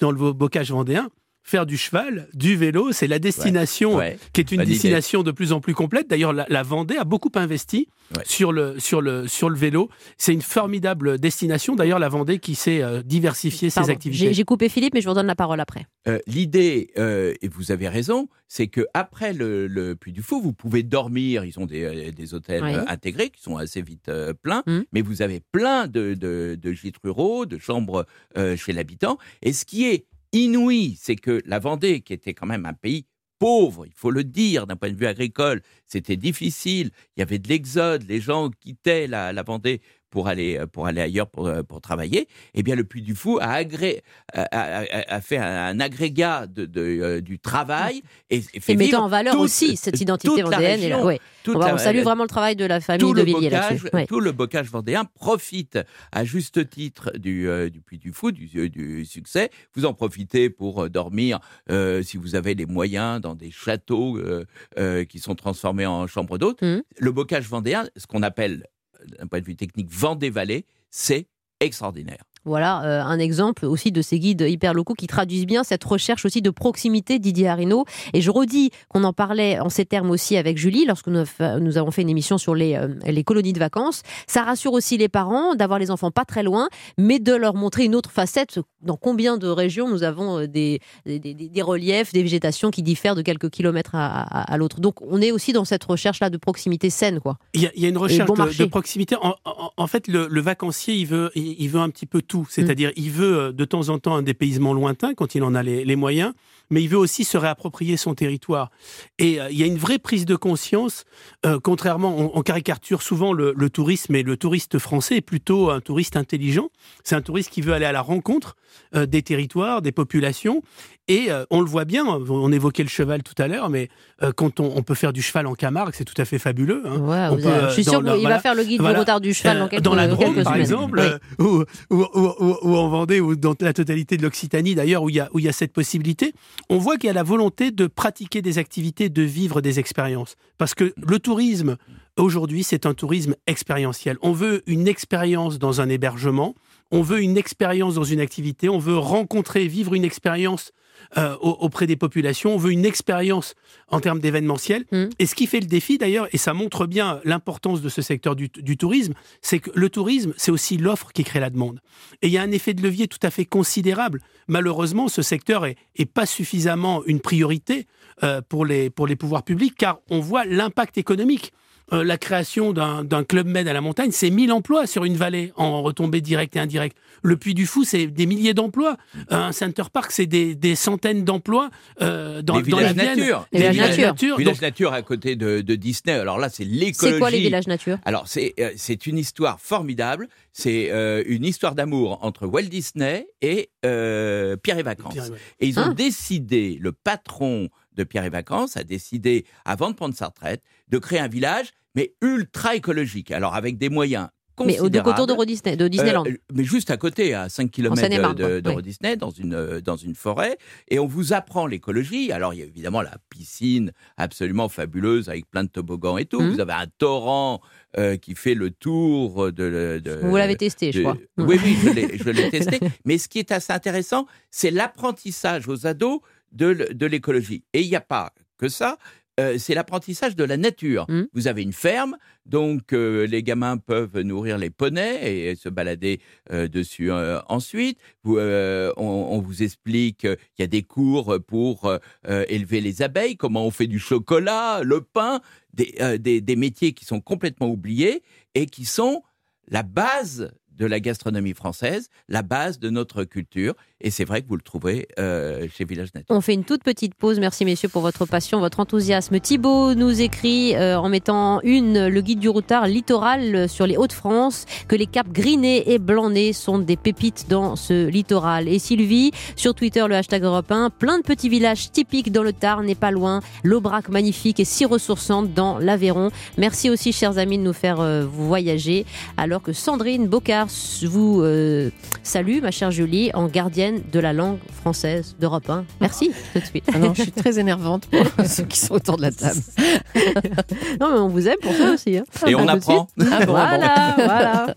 dans le bocage vendéen, faire du cheval, du vélo. C'est la destination Ouais. qui est une Bonne idée. destination de plus en plus complète. D'ailleurs, la, la Vendée a beaucoup investi Ouais. sur, le, sur, le, sur le vélo. C'est une formidable destination. D'ailleurs, la Vendée qui sait euh, diversifier ses activités. J'ai coupé Philippe, mais je vous redonne la parole après. Euh, L'idée, euh, et vous avez raison, c'est que après le, le Puy du Fou, vous pouvez dormir. Ils ont des, euh, des hôtels Oui. intégrés qui sont assez vite euh, pleins, Mm. mais vous avez plein de, de, de gîtes ruraux, de chambres euh, chez l'habitant. Et ce qui est inouï, c'est que la Vendée, qui était quand même un pays pauvre, il faut le dire, d'un point de vue agricole, c'était difficile. Il y avait de l'exode, les gens quittaient la, Vendée pour aller pour aller ailleurs pour, euh, pour travailler. Eh bien, le Puy du Fou a, agré, a, a- a- a fait un, un agrégat de, de, euh, du travail et, et fait Et mettant en valeur toute- aussi cette identité vendéenne. et là, région, ouais. On, va- on salue la- vraiment le travail de la famille tout de Villiers bocage. Ouais. tout le bocage vendéen profite à juste titre du, euh, du Puy du Fou, du, euh, du succès. Vous en profitez pour euh, dormir, euh, si vous avez les moyens, dans des châteaux euh, euh, qui sont transformés en chambres d'hôtes. Mhm. Le bocage vendéen, ce qu'on appelle d'un point de vue technique, Vendée-Vallée, c'est extraordinaire. Voilà euh, un exemple aussi de ces guides hyper locaux qui traduisent bien cette recherche aussi de proximité Didier Arino. Et je redis qu'on en parlait en ces termes aussi avec Julie lorsque nous, nous avons fait une émission sur les, euh, les, colonies de vacances. Ça rassure aussi les parents d'avoir les enfants pas très loin, mais de leur montrer une autre facette. Dans combien de régions nous avons euh, des, des, des, reliefs, des végétations qui diffèrent de quelques kilomètres à, à, l'autre? Donc on est aussi dans cette recherche-là de proximité saine. Quoi. Il, y a, il y a une recherche de, de, proximité. En, en, en fait, le, le, vacancier, il veut, il, il veut un petit peu tout. C'est-à-dire, il veut euh, de temps en temps un dépaysement lointain quand il en a les, moyens, mais il veut aussi se réapproprier son territoire. Et euh, il y a une vraie prise de conscience, euh, contrairement, on, caricature souvent le, tourisme, et le touriste français est plutôt un touriste intelligent. C'est un touriste qui veut aller à la rencontre des territoires, des populations, et euh, on le voit bien, on évoquait le cheval tout à l'heure, mais euh, quand on, on, peut faire du cheval en Camargue, c'est tout à fait fabuleux. Hein. Ouais, on peut, avez, je suis sûr qu'il voilà, va faire le guide voilà, du retard du cheval dans quelques Dans la Drôme, par exemple, Oui. ou, ou, ou, ou, en Vendée, ou dans la totalité de l'Occitanie d'ailleurs, où il y, a, où il y a cette possibilité, on voit qu'il y a la volonté de pratiquer des activités, de vivre des expériences. Parce que le tourisme, aujourd'hui, c'est un tourisme expérientiel. On veut une expérience dans un hébergement, on veut une expérience dans une activité, on veut rencontrer, vivre une expérience euh, auprès des populations, on veut une expérience en termes d'événementiel. Mm. Et ce qui fait le défi d'ailleurs, et ça montre bien l'importance de ce secteur du, du tourisme, c'est que le tourisme, c'est aussi l'offre qui crée la demande. Et il y a un effet de levier tout à fait considérable. Malheureusement, ce secteur est, est pas suffisamment une priorité euh, pour, les, pour les pouvoirs publics, car on voit l'impact économique. Euh, la création d'un club med à la montagne, c'est 1000 emplois sur une vallée en retombées directes et indirectes. Le Puy du Fou, c'est des milliers d'emplois. Euh, un Center Park, c'est des, des, centaines d'emplois euh, dans, les dans villages la Vienne. nature. Les villages nature. nature. Village Donc, nature à côté de, de Disney. Alors là, c'est l'écologie. C'est quoi les villages nature? Alors c'est euh, c'est une histoire formidable. C'est euh, une histoire d'amour entre Walt Disney et euh, Pierre et Vacances. Pierre et Vacances. Et ils ont Ah. décidé, le patron de Pierre et Vacances a décidé, avant de prendre sa retraite, de créer un village, mais ultra écologique. Alors avec des moyens Mais au, donc autour de, Disney, de Disneyland. Euh, mais juste à côté, à 5 km de, de, Oui. Disney, dans une, euh, dans une forêt, et on vous apprend l'écologie. Alors, il y a évidemment la piscine absolument fabuleuse avec plein de toboggans et tout. Mhm. Vous avez un torrent euh, qui fait le tour de. de- Vous l'avez testé, je crois. Oui, oui, je l'ai [LAUGHS] testé. Mais ce qui est assez intéressant, c'est l'apprentissage aux ados de, l'écologie. Et il n'y a pas que ça. euh, c'est l'apprentissage de la nature. Mhm. Vous avez une ferme, donc euh, les gamins peuvent nourrir les poneys et, se balader euh, dessus ensuite. Vous, on, on vous explique qu'il y a des cours pour élever les abeilles, comment on fait du chocolat, le pain, des, des, des métiers qui sont complètement oubliés et qui sont la base de la gastronomie française, la base de notre culture. Et c'est vrai que vous le trouvez euh, chez Village Nature. On fait une toute petite pause. Merci messieurs pour votre passion, votre enthousiasme. Thibaut nous écrit euh, en mettant une le guide du routard littoral sur les Hauts-de-France que les caps gris-nez et blanc-nez sont des pépites dans ce littoral. Et Sylvie sur Twitter le hashtag Europe 1, plein de petits villages typiques dans le Tarn n'est pas loin. L'Aubrac magnifique et si ressourçante dans l'Aveyron. Merci aussi chers amis de nous faire euh, voyager alors que Sandrine Bocard vous euh, salue ma chère Julie en gardienne de la langue française d'Europe 1. Merci [LAUGHS] tout de suite. Ah non, je suis très énervante pour [LAUGHS] ceux qui sont autour de la table. [LAUGHS] Non, mais on vous aime pour ça aussi. hein. Et on tout de apprend. Ah voilà, voilà.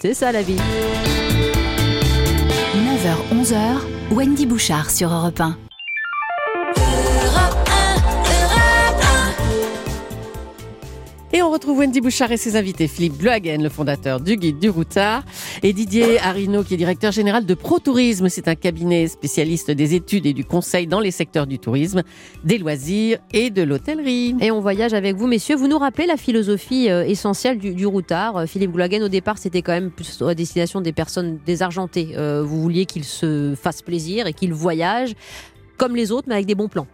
C'est ça la vie. 9h, 11h, Wendy Bouchard sur Europe 1. Et on retrouve Wendy Bouchard et ses invités, Philippe Glohagen, le fondateur du Guide du Routard, et Didier Arino, qui est directeur général de Pro Tourisme. C'est un cabinet spécialiste des études et du conseil dans les secteurs du tourisme, des loisirs et de l'hôtellerie. Et on voyage avec vous, messieurs. Vous nous rappelez la philosophie euh, essentielle du, routard. Euh, Philippe Glohagen, au départ, c'était quand même plus à destination des personnes désargentées. Euh, vous vouliez qu'ils se fassent plaisir et qu'ils voyagent comme les autres, mais avec des bons plans.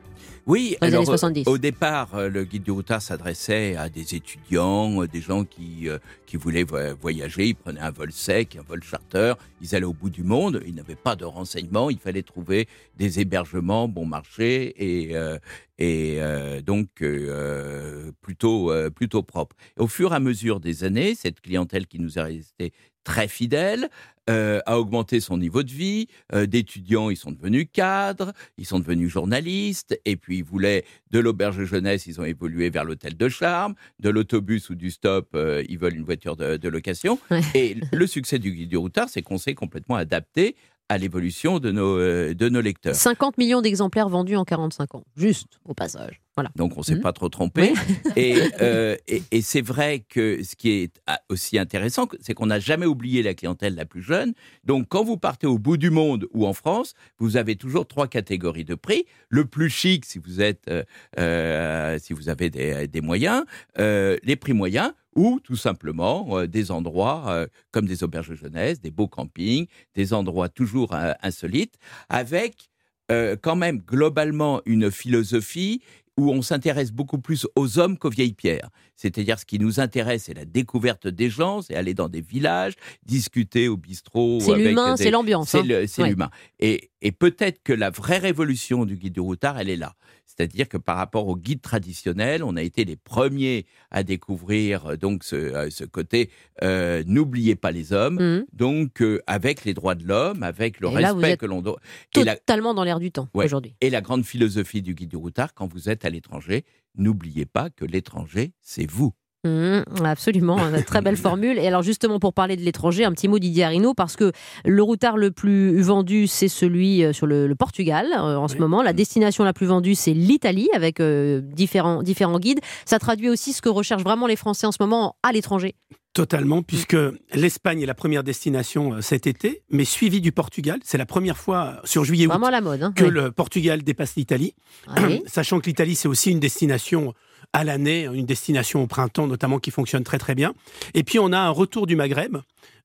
Oui, Dans les alors, années 70. euh, au départ, euh, le guide du routard s'adressait à des étudiants, euh, des gens qui, euh, qui voulaient vo- voyager. Ils prenaient un vol sec, un vol charter. Ils allaient au bout du monde. Ils n'avaient pas de renseignements. Il fallait trouver des hébergements bon marché et, euh, et euh, donc euh, plutôt, euh, plutôt propres. Et au fur et à mesure des années, cette clientèle qui nous est restée très fidèle euh, a augmenté son niveau de vie. Euh, D'étudiants, ils sont devenus cadres, ils sont devenus journalistes, et puis ils voulaient de l'auberge jeunesse, ils ont évolué vers l'hôtel de charme, de l'autobus ou du stop, euh, ils veulent une voiture de, de location. Ouais. Et le succès du guide du routard, c'est qu'on s'est complètement adapté à l'évolution de nos, de nos lecteurs. 50 millions d'exemplaires vendus en 45 ans, juste au passage. Voilà. Donc on s'est Mhm. pas trop trompé. Et, [LAUGHS] euh, et, et c'est vrai que ce qui est ah, aussi intéressant, c'est qu'on n'a jamais oublié la clientèle la plus jeune. Donc quand vous partez au bout du monde ou en France, vous avez toujours trois catégories de prix. Le plus chic, si vous êtes, euh, euh, si vous avez des, des moyens, les prix moyens ou tout simplement des endroits comme des auberges de jeunesse, des beaux campings, des endroits toujours insolites, avec euh, quand même globalement une philosophie où on s'intéresse beaucoup plus aux hommes qu'aux vieilles pierres. C'est-à-dire ce qui nous intéresse, c'est la découverte des gens, c'est aller dans des villages, discuter au bistrot. C'est l'humain, des- c'est l'ambiance. C'est hein. Ouais. l'humain. Et, et peut-être que la vraie révolution du guide du routard, elle est là. C'est-à-dire que par rapport au guide traditionnel, on a été les premiers à découvrir euh, donc ce, euh, ce côté euh, n'oubliez pas les hommes. Mhm. Donc euh, avec les droits de l'homme, avec le Et respect que l'on doit. La, Totalement dans l'air du temps Ouais. aujourd'hui. et la grande philosophie du guide du routard, quand vous êtes à l'étranger, n'oubliez pas que l'étranger, c'est vous. Mmh, absolument, une très belle [LAUGHS] formule. Et alors justement, pour parler de l'étranger, un petit mot Didier Arino, parce que le routard le plus vendu, c'est celui euh, sur le, le Portugal euh, en ce moment. La destination la plus vendue, c'est l'Italie, avec euh, différents, différents guides. Ça traduit aussi ce que recherchent vraiment les Français en ce moment à l'étranger. Totalement, puisque l'Espagne est la première destination cet été, mais suivie du Portugal. C'est la première fois sur la mode. hein. que Oui. le Portugal dépasse l'Italie. Ah oui. [CLEARS THROAT] Sachant que l'Italie, c'est aussi une destination à l'année, une destination au printemps notamment qui fonctionne très très bien. Et puis on a un retour du Maghreb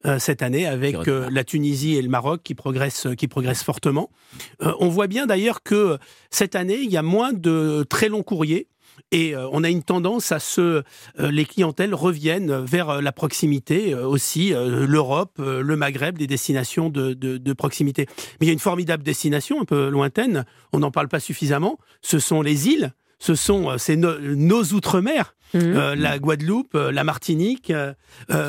euh, cette année avec euh, la Tunisie et le Maroc qui progressent, qui progressent fortement. Euh, on voit bien d'ailleurs que cette année, il y a moins de très longs courriers. Et euh, on a une tendance à ce, euh, les clientèles reviennent vers euh, la proximité euh, aussi, euh, l'Europe, euh, le Maghreb, des destinations de, de- de proximité. Mais il y a une formidable destination un peu lointaine, on n'en parle pas suffisamment. Ce sont les îles, ce sont euh, c'est no- nos outre-mer, Mmh. euh, la Guadeloupe, euh, la Martinique, euh,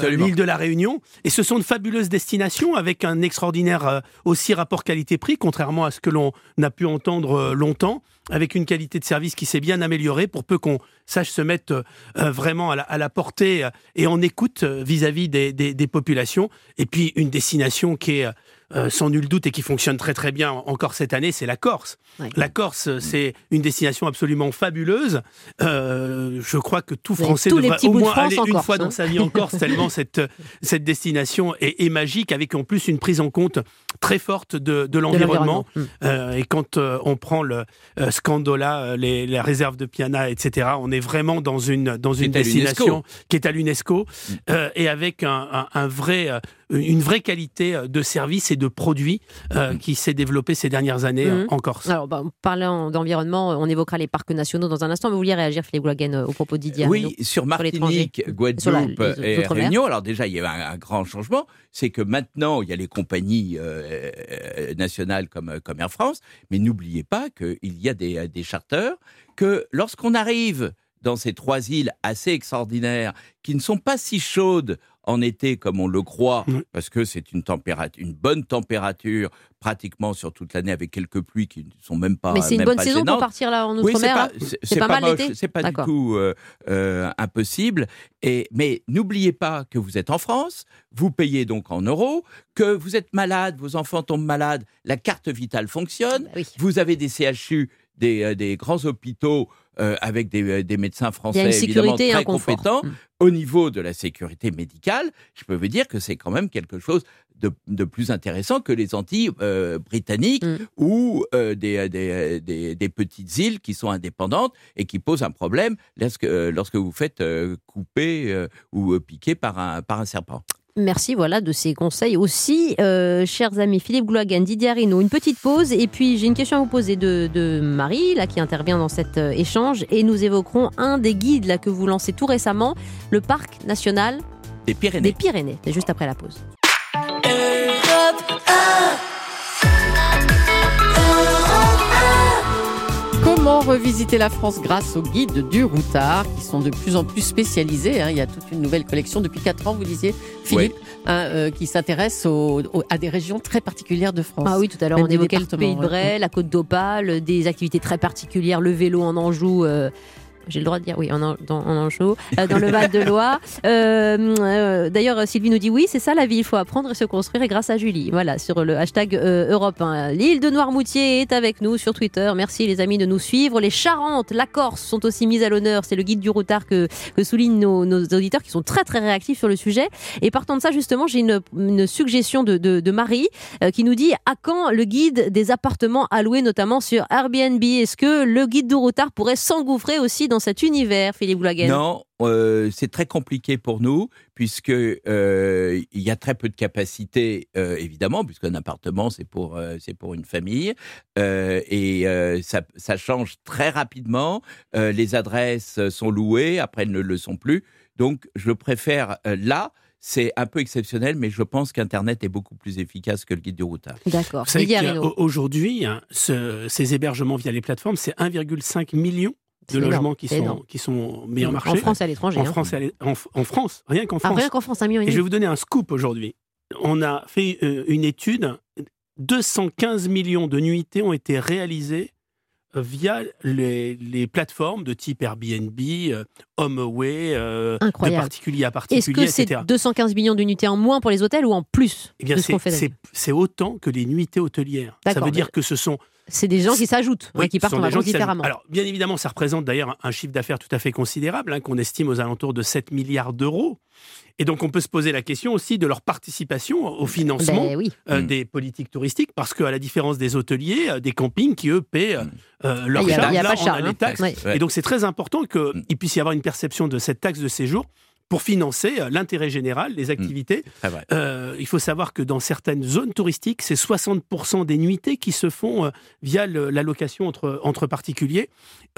l'île de la Réunion. Et ce sont de fabuleuses destinations avec un extraordinaire euh, aussi rapport qualité-prix, contrairement à ce que l'on a pu entendre euh, longtemps, avec une qualité de service qui s'est bien améliorée pour peu qu'on sache se mettre euh, vraiment à la, à la portée euh, et en écoute euh, vis-à-vis des, des- des populations. Et puis une destination qui est euh, sans nul doute et qui fonctionne très très bien encore cette année, c'est la Corse. La Corse, c'est une destination absolument fabuleuse. Euh, je crois que tout Français devrait au de moins France aller une Corse, fois hein. dans sa vie en Corse, tellement [LAUGHS] cette, cette destination est, est magique, avec en plus une prise en compte très forte de, de De l'environnement. Mmh. Euh, et quand euh, on prend le euh, Scandola, les, la réserve de Piana, etc., on est vraiment dans une, dans une destination qui est à l'UNESCO euh, et avec un, un- un vrai, euh, une vraie qualité euh, de service et de produits euh, qui s'est développée ces dernières années euh, Mhm. en Corse. Alors, bah, parlant d'environnement, on évoquera les parcs nationaux dans un instant, mais vous vouliez réagir, Philippe Goulagen, euh, au propos de Didier Arnaud Oui, sur. Martinique, Sur la- Guadeloupe les et. Réunion. Alors déjà, il y a eu un, un grand changement, c'est que maintenant, il y a les compagnies euh, euh, nationales comme, comme Air France, mais n'oubliez pas qu'il y a des, des charters, que lorsqu'on arrive dans ces trois îles assez extraordinaires, qui ne sont pas si chaudes en été comme on le croit, Oui. parce que c'est une température, une bonne température pratiquement sur toute l'année avec quelques pluies qui ne sont même pas Mais c'est une bonne saison pour partir là en Oui, c'est Outre-mer. pas, hein c'est- pas pas, mal moche, l'été c'est pas du tout euh, euh, impossible. Et, mais n'oubliez pas que vous êtes en France, vous payez donc en euros, que vous êtes malade, vos enfants tombent malades, la carte vitale fonctionne, Bah oui. vous avez des CHU, des, euh, des grands hôpitaux euh, avec des, euh, des médecins français évidemment très compétents. Mm. Au niveau de la sécurité médicale, je peux vous dire que c'est quand même quelque chose de, de plus intéressant que les Antilles euh, britanniques Mm. ou euh, des, des, des, des petites îles qui sont indépendantes et qui posent un problème lorsque, lorsque vous faites couper ou piquer par un, par un serpent. Merci voilà de ces conseils aussi, euh, chers amis Philippe Gouagan, Didier Arino. Une petite pause et puis j'ai une question à vous poser de, de Marie là qui intervient dans cet euh, échange et nous évoquerons un des guides là que vous lancez tout récemment, le parc national Des Pyrénées. des Pyrénées. C'est juste après la pause. Comment revisiter la France grâce aux guides du routard qui sont de plus en plus spécialisés hein. Il y a toute une nouvelle collection depuis 4 ans, vous disiez, Philippe, hein, euh, qui s'intéresse au- au- à des régions très particulières de France. Ah oui, tout à l'heure, on évoquait le Pays de ouais. Bray, la Côte d'Opale, des activités très particulières, le vélo en Anjou. euh, j'ai le droit de dire oui, en, An- dans, en Anjou, euh, dans le Val de Loire. Euh, euh, D'ailleurs, Sylvie nous dit oui, c'est ça la vie, il faut apprendre et se construire et grâce à Julie. Voilà, sur le hashtag Europe 1. L'île de Noirmoutier est avec nous sur Twitter. Merci les amis de nous suivre. Les Charentes, la Corse sont aussi mises à l'honneur. C'est le guide du routard que, que soulignent nos, auditeurs qui sont très très réactifs sur le sujet. Et partant de ça, justement, j'ai une, suggestion de, de, de Marie qui nous dit à quand le guide des appartements alloués notamment sur Airbnb? Est-ce que le guide du routard pourrait s'engouffrer aussi dans cet univers, Philippe Goulagen Non, euh, c'est très compliqué pour nous puisque euh, il y a très peu de capacité, euh, évidemment, puisqu'un appartement c'est pour euh, c'est pour une famille euh, et euh, ça, ça change très rapidement. Euh, les adresses sont louées, après elles ne le sont plus. Donc, je préfère euh, là. C'est un peu exceptionnel, mais je pense qu'Internet est beaucoup plus efficace que le guide du routard. D'accord. Qu'aujourd'hui, hein, ce- ces hébergements via les plateformes, c'est 1,5 million De énorme, logements qui sont, énorme. qui sont mis en marché. En France et à l'étranger. En hein. France, et à l'é- en, en France, rien qu'en Ah, France. rien qu'en France, un million et Et je vais vous donner un scoop aujourd'hui. On a fait euh, une étude. 215 millions de nuitées ont été réalisées euh, via les, les plateformes de type Airbnb, euh, HomeAway, euh, de particulier à Est-ce particulier, que c'est etc. 215 millions d'unités en moins pour les hôtels ou en plus Eh bien, de ce c'est- qu'on fait c'est d'habitude c'est autant que les nuitées hôtelières. Ça veut dire que ce sont C'est des gens qui s'ajoutent, hein, Oui, qui ce partent en vacances qui différemment. Alors, bien évidemment, ça représente d'ailleurs un- chiffre d'affaires tout à fait considérable, hein, qu'on estime aux alentours de 7 milliards d'euros. Et donc, on peut se poser la question aussi de leur participation au financement Ben oui. euh, Mm. des politiques touristiques, parce qu'à la différence des hôteliers, euh, des campings qui, eux, paient euh, leur il y a- charge, là, on a hein. les taxes. Ouais. Et donc, c'est très important qu'il puisse y avoir une perception de cette taxe de séjour pour financer euh, l'intérêt général, les activités. Très vrai. Euh, il faut savoir que dans certaines zones touristiques, c'est 60% des nuitées qui se font euh, via le- la location entre, entre particuliers.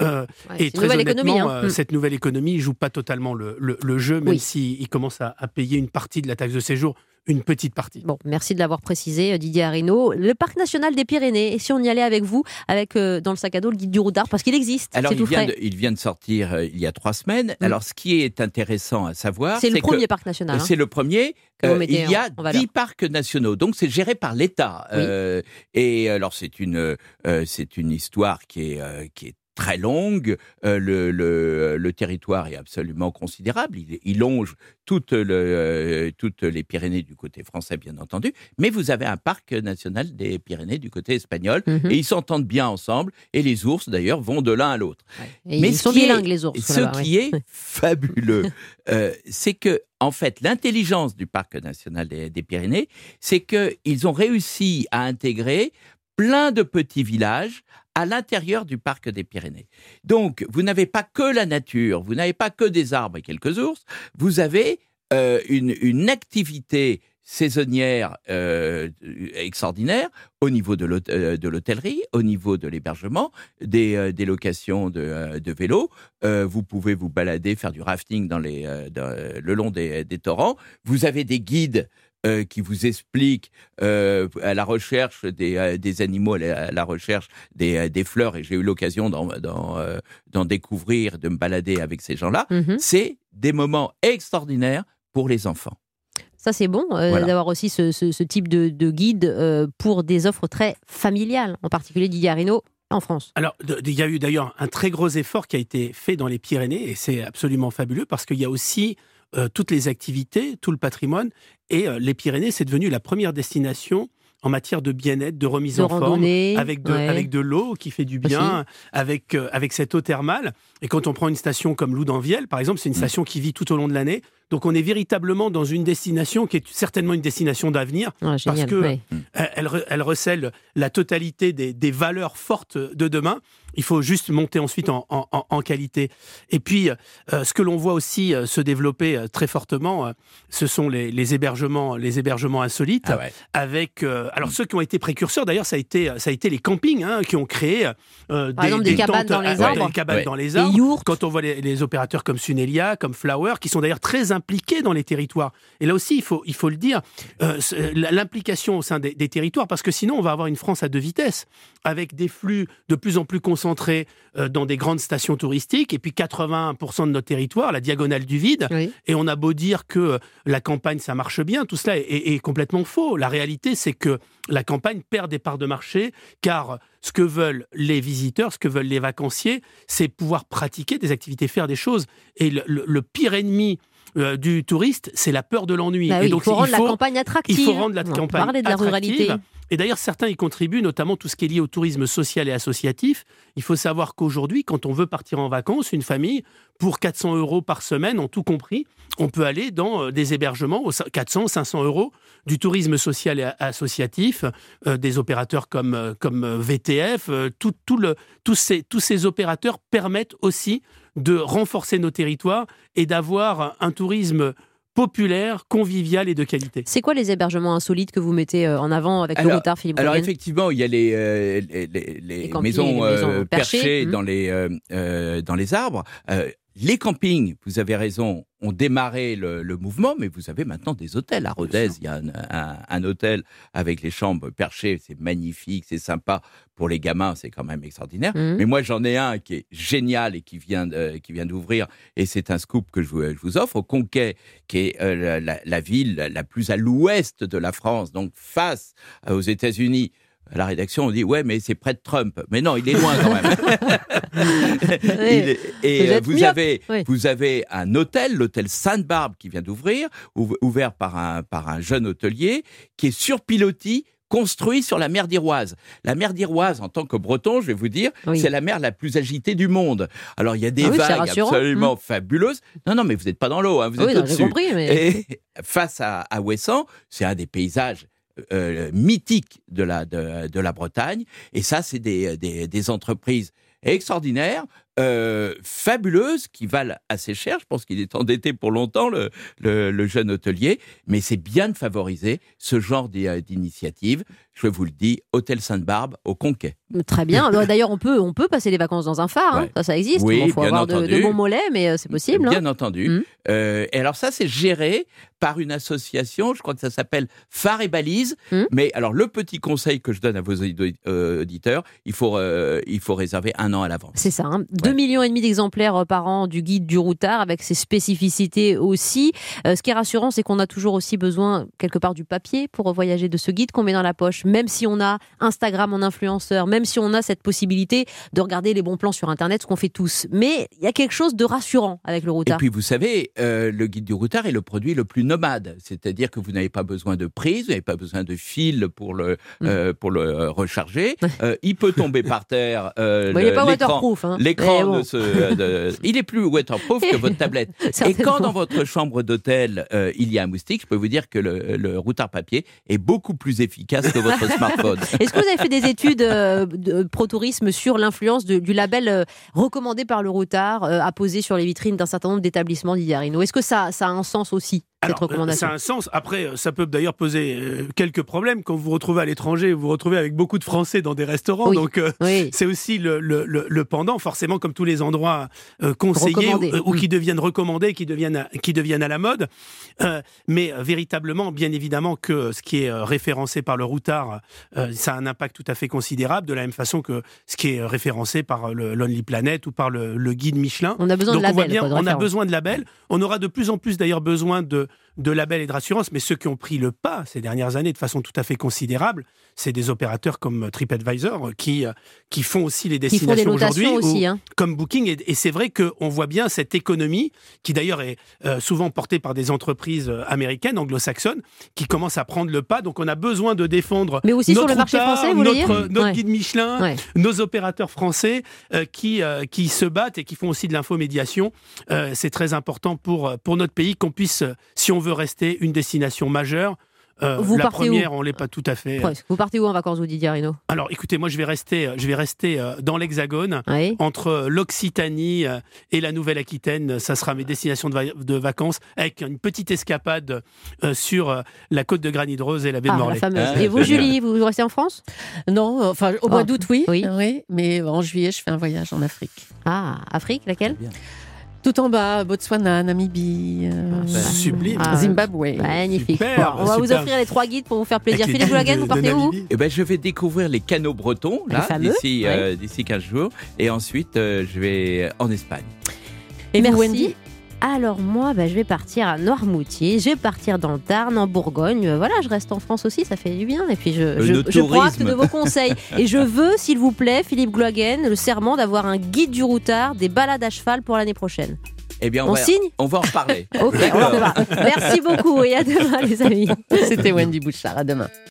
Euh, Ouais, et très nouvelle honnêtement, économie. hein. euh, Mm. cette nouvelle économie joue pas totalement le, le- le jeu, même Oui. s'il commence à, à payer une partie de la taxe de séjour, une petite partie. Bon, merci de l'avoir précisé, euh, Didier Arino. Le parc national des Pyrénées, et si on y allait avec vous, avec euh, dans le sac à dos le guide du routard, parce qu'il existe, Alors, il tout vient, frais. de, il vient de sortir euh, il y a trois semaines. Mm. Alors, ce qui est intéressant à savoir, C'est le que- premier parc national. hein. C'est le premier. Euh, il y a. 10 parcs nationaux, donc c'est géré par l'État. Oui. Euh, et alors c'est une euh, c'est une histoire qui est euh, qui est très longue. Euh, le, le, le territoire est absolument considérable. Il, il longe toutes, le, euh, toutes les Pyrénées du côté français, bien entendu. Mais vous avez un parc national des Pyrénées du côté espagnol. Mhm. Et ils s'entendent bien ensemble. Et les ours, d'ailleurs, vont de l'un à l'autre. Mais ils ce sont qui est- bilingues, les ours. Ce qui ouais. est [LAUGHS] fabuleux, euh, c'est que, en fait, l'intelligence du parc national des, des Pyrénées, c'est qu'ils ont réussi à intégrer plein de petits villages à l'intérieur du parc des Pyrénées. Donc, vous n'avez pas que la nature, vous n'avez pas que des arbres et quelques ours, vous avez euh, une, activité saisonnière euh, extraordinaire au niveau euh, de l'hôtellerie, au niveau de l'hébergement, des, locations de, vélos. Vous pouvez vous balader, faire du rafting dans le long des torrents. Vous avez des guides euh, qui vous expliquent euh, à la recherche des, euh, des animaux, à la, à la recherche des, euh, des fleurs, et j'ai eu l'occasion d'en d'en, euh, d'en découvrir, de me balader avec ces gens-là. Mhm. C'est des moments extraordinaires pour les enfants. Ça, c'est bon euh, Voilà. d'avoir aussi ce, ce- ce type de, de guide euh, pour des offres très familiales, en particulier Didier Arino en France. Alors, il y a eu d'ailleurs un très gros effort qui a été fait dans les Pyrénées, et c'est absolument fabuleux parce qu'il y a aussi euh, toutes les activités, tout le patrimoine, et euh, les Pyrénées, c'est devenu la première destination en matière de bien-être, de remise De en forme, avec de, ouais. avec de l'eau qui fait du bien, avec, euh, avec cette eau thermale. Et quand on prend une station comme Loudanvielle, par exemple, c'est une Mm. station qui vit tout au long de l'année. Donc on est véritablement dans une destination qui est certainement une destination d'avenir. Ouais, génial, que- ouais. Elle, elle elle recèle la totalité des, des valeurs fortes de demain. Il faut juste monter ensuite en, en- qualité. Et puis, euh, ce que l'on voit aussi euh, se développer euh, très fortement, euh, ce sont les, les hébergements, les hébergements insolites. Ah ouais. Avec, euh, alors ceux qui ont été précurseurs, d'ailleurs, ça a été, ça a été les campings hein, qui ont créé euh, Par exemple, des cabanes tentes, dans les euh, arbres. des cabanes Ouais. dans les arbres. Quand on voit les, les opérateurs comme Sunelia, comme Flower, qui sont d'ailleurs très impliqués dans les territoires. Et là aussi, il faut, il faut le dire, euh, l'implication au sein des, des territoires, parce que sinon, on va avoir une France à deux vitesses, avec des flux de plus en plus concentrés euh, dans des grandes stations touristiques, et puis 80% de notre territoire, la diagonale du vide. Oui. Et on a beau dire que euh, la campagne, ça marche bien, tout cela est, est- est complètement faux. La réalité, c'est que la campagne perd des parts de marché, car ce que veulent les visiteurs, ce que veulent les vacanciers, c'est pouvoir pratiquer des activités, faire des choses. Et le, le- le pire ennemi euh, du touriste, c'est la peur de l'ennui. Bah et donc, il faut rendre la campagne attractive. il faut rendre la On campagne parlait de la attractive. ruralité. Et d'ailleurs, certains y contribuent, notamment tout ce qui est lié au tourisme social et associatif. Il faut savoir qu'aujourd'hui, quand on veut partir en vacances, une famille, pour 400 euros par semaine, en tout compris, on peut aller dans euh, des hébergements aux 400, 500 euros du tourisme social et associatif, euh, des opérateurs comme, comme VTF. euh, tout, tout le, tous, ces, tous ces opérateurs permettent aussi de renforcer nos territoires et d'avoir un tourisme populaire, convivial et de qualité. C'est quoi les hébergements insolites que vous mettez euh, en avant avec le routard Philippe Alors effectivement, il y a les, euh, les, les- les campings, maisons, les maisons euh, perchées, perchées mhm. dans, les, euh, euh, dans les arbres. Les campings, vous avez raison, ont démarré le, le mouvement, mais vous avez maintenant des hôtels. À Rodez, il y a un, un- un hôtel avec les chambres perchées, c'est magnifique, c'est sympa. Pour les gamins, c'est quand même extraordinaire. Mhm. Mais moi, j'en ai un qui est génial et qui vient, de- qui vient d'ouvrir, et c'est un scoop que je vous, je vous offre, au Conquet, qui est euh, la, la- la ville la plus à l'ouest de la France, donc face euh, aux États-Unis. À la rédaction, on dit ouais, mais c'est près de Trump. Mais non, il est loin quand même. [LAUGHS] Est- et Vous euh, vous avez, Oui. vous avez un hôtel, l'hôtel Sainte-Barbe, qui vient d'ouvrir, ouv- ouvert par un, par un jeune hôtelier, qui est sur pilotis, construit sur la mer d'Iroise. La mer d'Iroise, en tant que breton, je vais vous dire, Oui. c'est la mer la plus agitée du monde. Alors, il y a des Ah oui, vagues absolument fabuleuses. Non, non, mais vous n'êtes pas dans l'eau, hein, vous Oui, êtes au-dessus. mais Et [LAUGHS] face à, à Ouessant, c'est un des paysages euh, mythiques de la, de, de la Bretagne. Et ça, c'est des, des, entreprises extraordinaires, euh, fabuleuses, qui valent assez cher. Je pense qu'il est endetté pour longtemps, le, le, le jeune hôtelier. Mais c'est bien de favoriser ce genre d'i- d'initiative. Je vous le dis, Hôtel Sainte-Barbe au Conquet. très bien. [LAUGHS] Bah, D'ailleurs, on peut, on peut passer les vacances dans un phare. hein. Ça, ça existe. Oui, Il faut bien avoir de, de entendu. bons mollets, mais euh, c'est possible. hein. Bien entendu. Mhm. Euh, et alors ça, c'est géré par une association, je crois que ça s'appelle Phare et Balise. Mhm. Mais alors, le petit conseil que je donne à vos euh, auditeurs, il faut, euh, il faut réserver un an à l'avance. C'est ça, hein. 2 millions et demi d'exemplaires par an du guide du routard avec ses spécificités aussi. Euh, ce qui est rassurant, c'est qu'on a toujours aussi besoin quelque part du papier pour voyager de ce guide qu'on met dans la poche, même si on a Instagram en influenceur, même si on a cette possibilité de regarder les bons plans sur Internet, ce qu'on fait tous. Mais il y a quelque chose de rassurant avec le Et routard. puis, vous savez, euh, le guide du routard est le produit le plus nomade. C'est-à-dire que vous n'avez pas besoin de prise, vous n'avez pas besoin de fil pour le, Mm. euh, pour le euh, recharger. [LAUGHS] Euh, il peut tomber par terre. euh, Bon, il n'est pas waterproof. hein. L'écran Mais bon, de ce, de- il est plus waterproof que votre tablette. [LAUGHS] Et quand dans votre chambre d'hôtel il y a un moustique, je peux vous dire que le, le routard papier est beaucoup plus efficace que votre [LAUGHS] Est-ce que vous avez fait des études euh, de pro-tourisme sur l'influence du label euh, recommandé par le routard euh, à poser sur les vitrines d'un certain nombre d'établissements d'Idiarino Est-ce que ça, a un sens aussi, Alors, euh, recommandation Ça a un sens. Après, euh, ça peut d'ailleurs poser euh, quelques problèmes quand vous vous retrouvez à l'étranger. Vous vous retrouvez avec beaucoup de Français dans des restaurants. Oui. Donc, euh, Oui. c'est aussi le, le- le- le pendant, forcément, comme tous les endroits euh, conseillés ou, euh, ou Mm. qui deviennent recommandés, qui deviennent, à- qui deviennent à la mode. Mais véritablement, bien évidemment, que ce qui est référencé par le routard, ça a un impact tout à fait considérable, de la même façon que ce qui est référencé par le Lonely Planet ou par le, le guide Michelin. On a besoin Donc de on labels. bien, quoi, de on a besoin de labels. On aura de plus en plus d'ailleurs besoin de, de labels et de rassurances, mais ceux qui ont pris le pas ces dernières années de façon tout à fait considérable, c'est des opérateurs comme TripAdvisor qui, euh, qui font aussi les destinations aujourd'hui, hein. comme Booking. Et, et c'est vrai qu'on voit bien cette économie qui d'ailleurs est euh, souvent portée par des entreprises euh, américaines, anglo-saxonnes, qui commencent à prendre le pas. Donc on a besoin de défendre Mais aussi sur notre le marché routard, français, vous voulez notre, dire notre Ouais. guide Michelin, Ouais. nos opérateurs français euh, qui, euh, qui se battent et qui font aussi de l'infomédiation. Euh, c'est très important pour, pour notre pays qu'on puisse, euh, si on veut rester une destination majeure, euh, Vous la où première, on l'est pas tout à fait. Presque. Vous partez où en vacances, vous, Didier Arino Alors, écoutez, moi, je vais rester, je vais rester euh, dans l'Hexagone. Oui. Entre l'Occitanie euh, et la Nouvelle-Aquitaine, ça sera mes destinations de, va- de vacances, avec une petite escapade euh, sur euh, la côte de Granit-Rose et la baie de Ah, la Morlaix. fameuse. Ah, Et vous. Julie, vous restez en France? Non, enfin au mois Ah, d'août oui, oui. oui, mais en juillet je fais un voyage en Afrique. Ah, Afrique, laquelle? Tout en bas, Botswana, Namibie, euh, bah, Sublime. Ah, Zimbabwe. Magnifique. Super, Bon, on va vous offrir les trois guides pour vous faire plaisir. Avec Philippe vous de partez où. Eh ben, je vais découvrir les canaux bretons là d'ici euh, d'ici 15 jours et ensuite euh, je vais en Espagne. Et Merci. Wendy? Alors moi, bah, je vais partir à Noirmoutier, je vais partir dans le Tarn, en Bourgogne. Euh, Voilà, je reste en France aussi, ça fait du bien. Et puis je, Euh, je, le je prends acte de vos conseils. [LAUGHS] Et je veux, s'il vous plaît, Philippe Gloagen, le serment d'avoir un guide du routard, des balades à cheval pour l'année prochaine. Eh bien, On va, signe on va en reparler. [LAUGHS] Ok, on va. Merci beaucoup et à demain les amis. C'était Wendy Bouchard. À demain.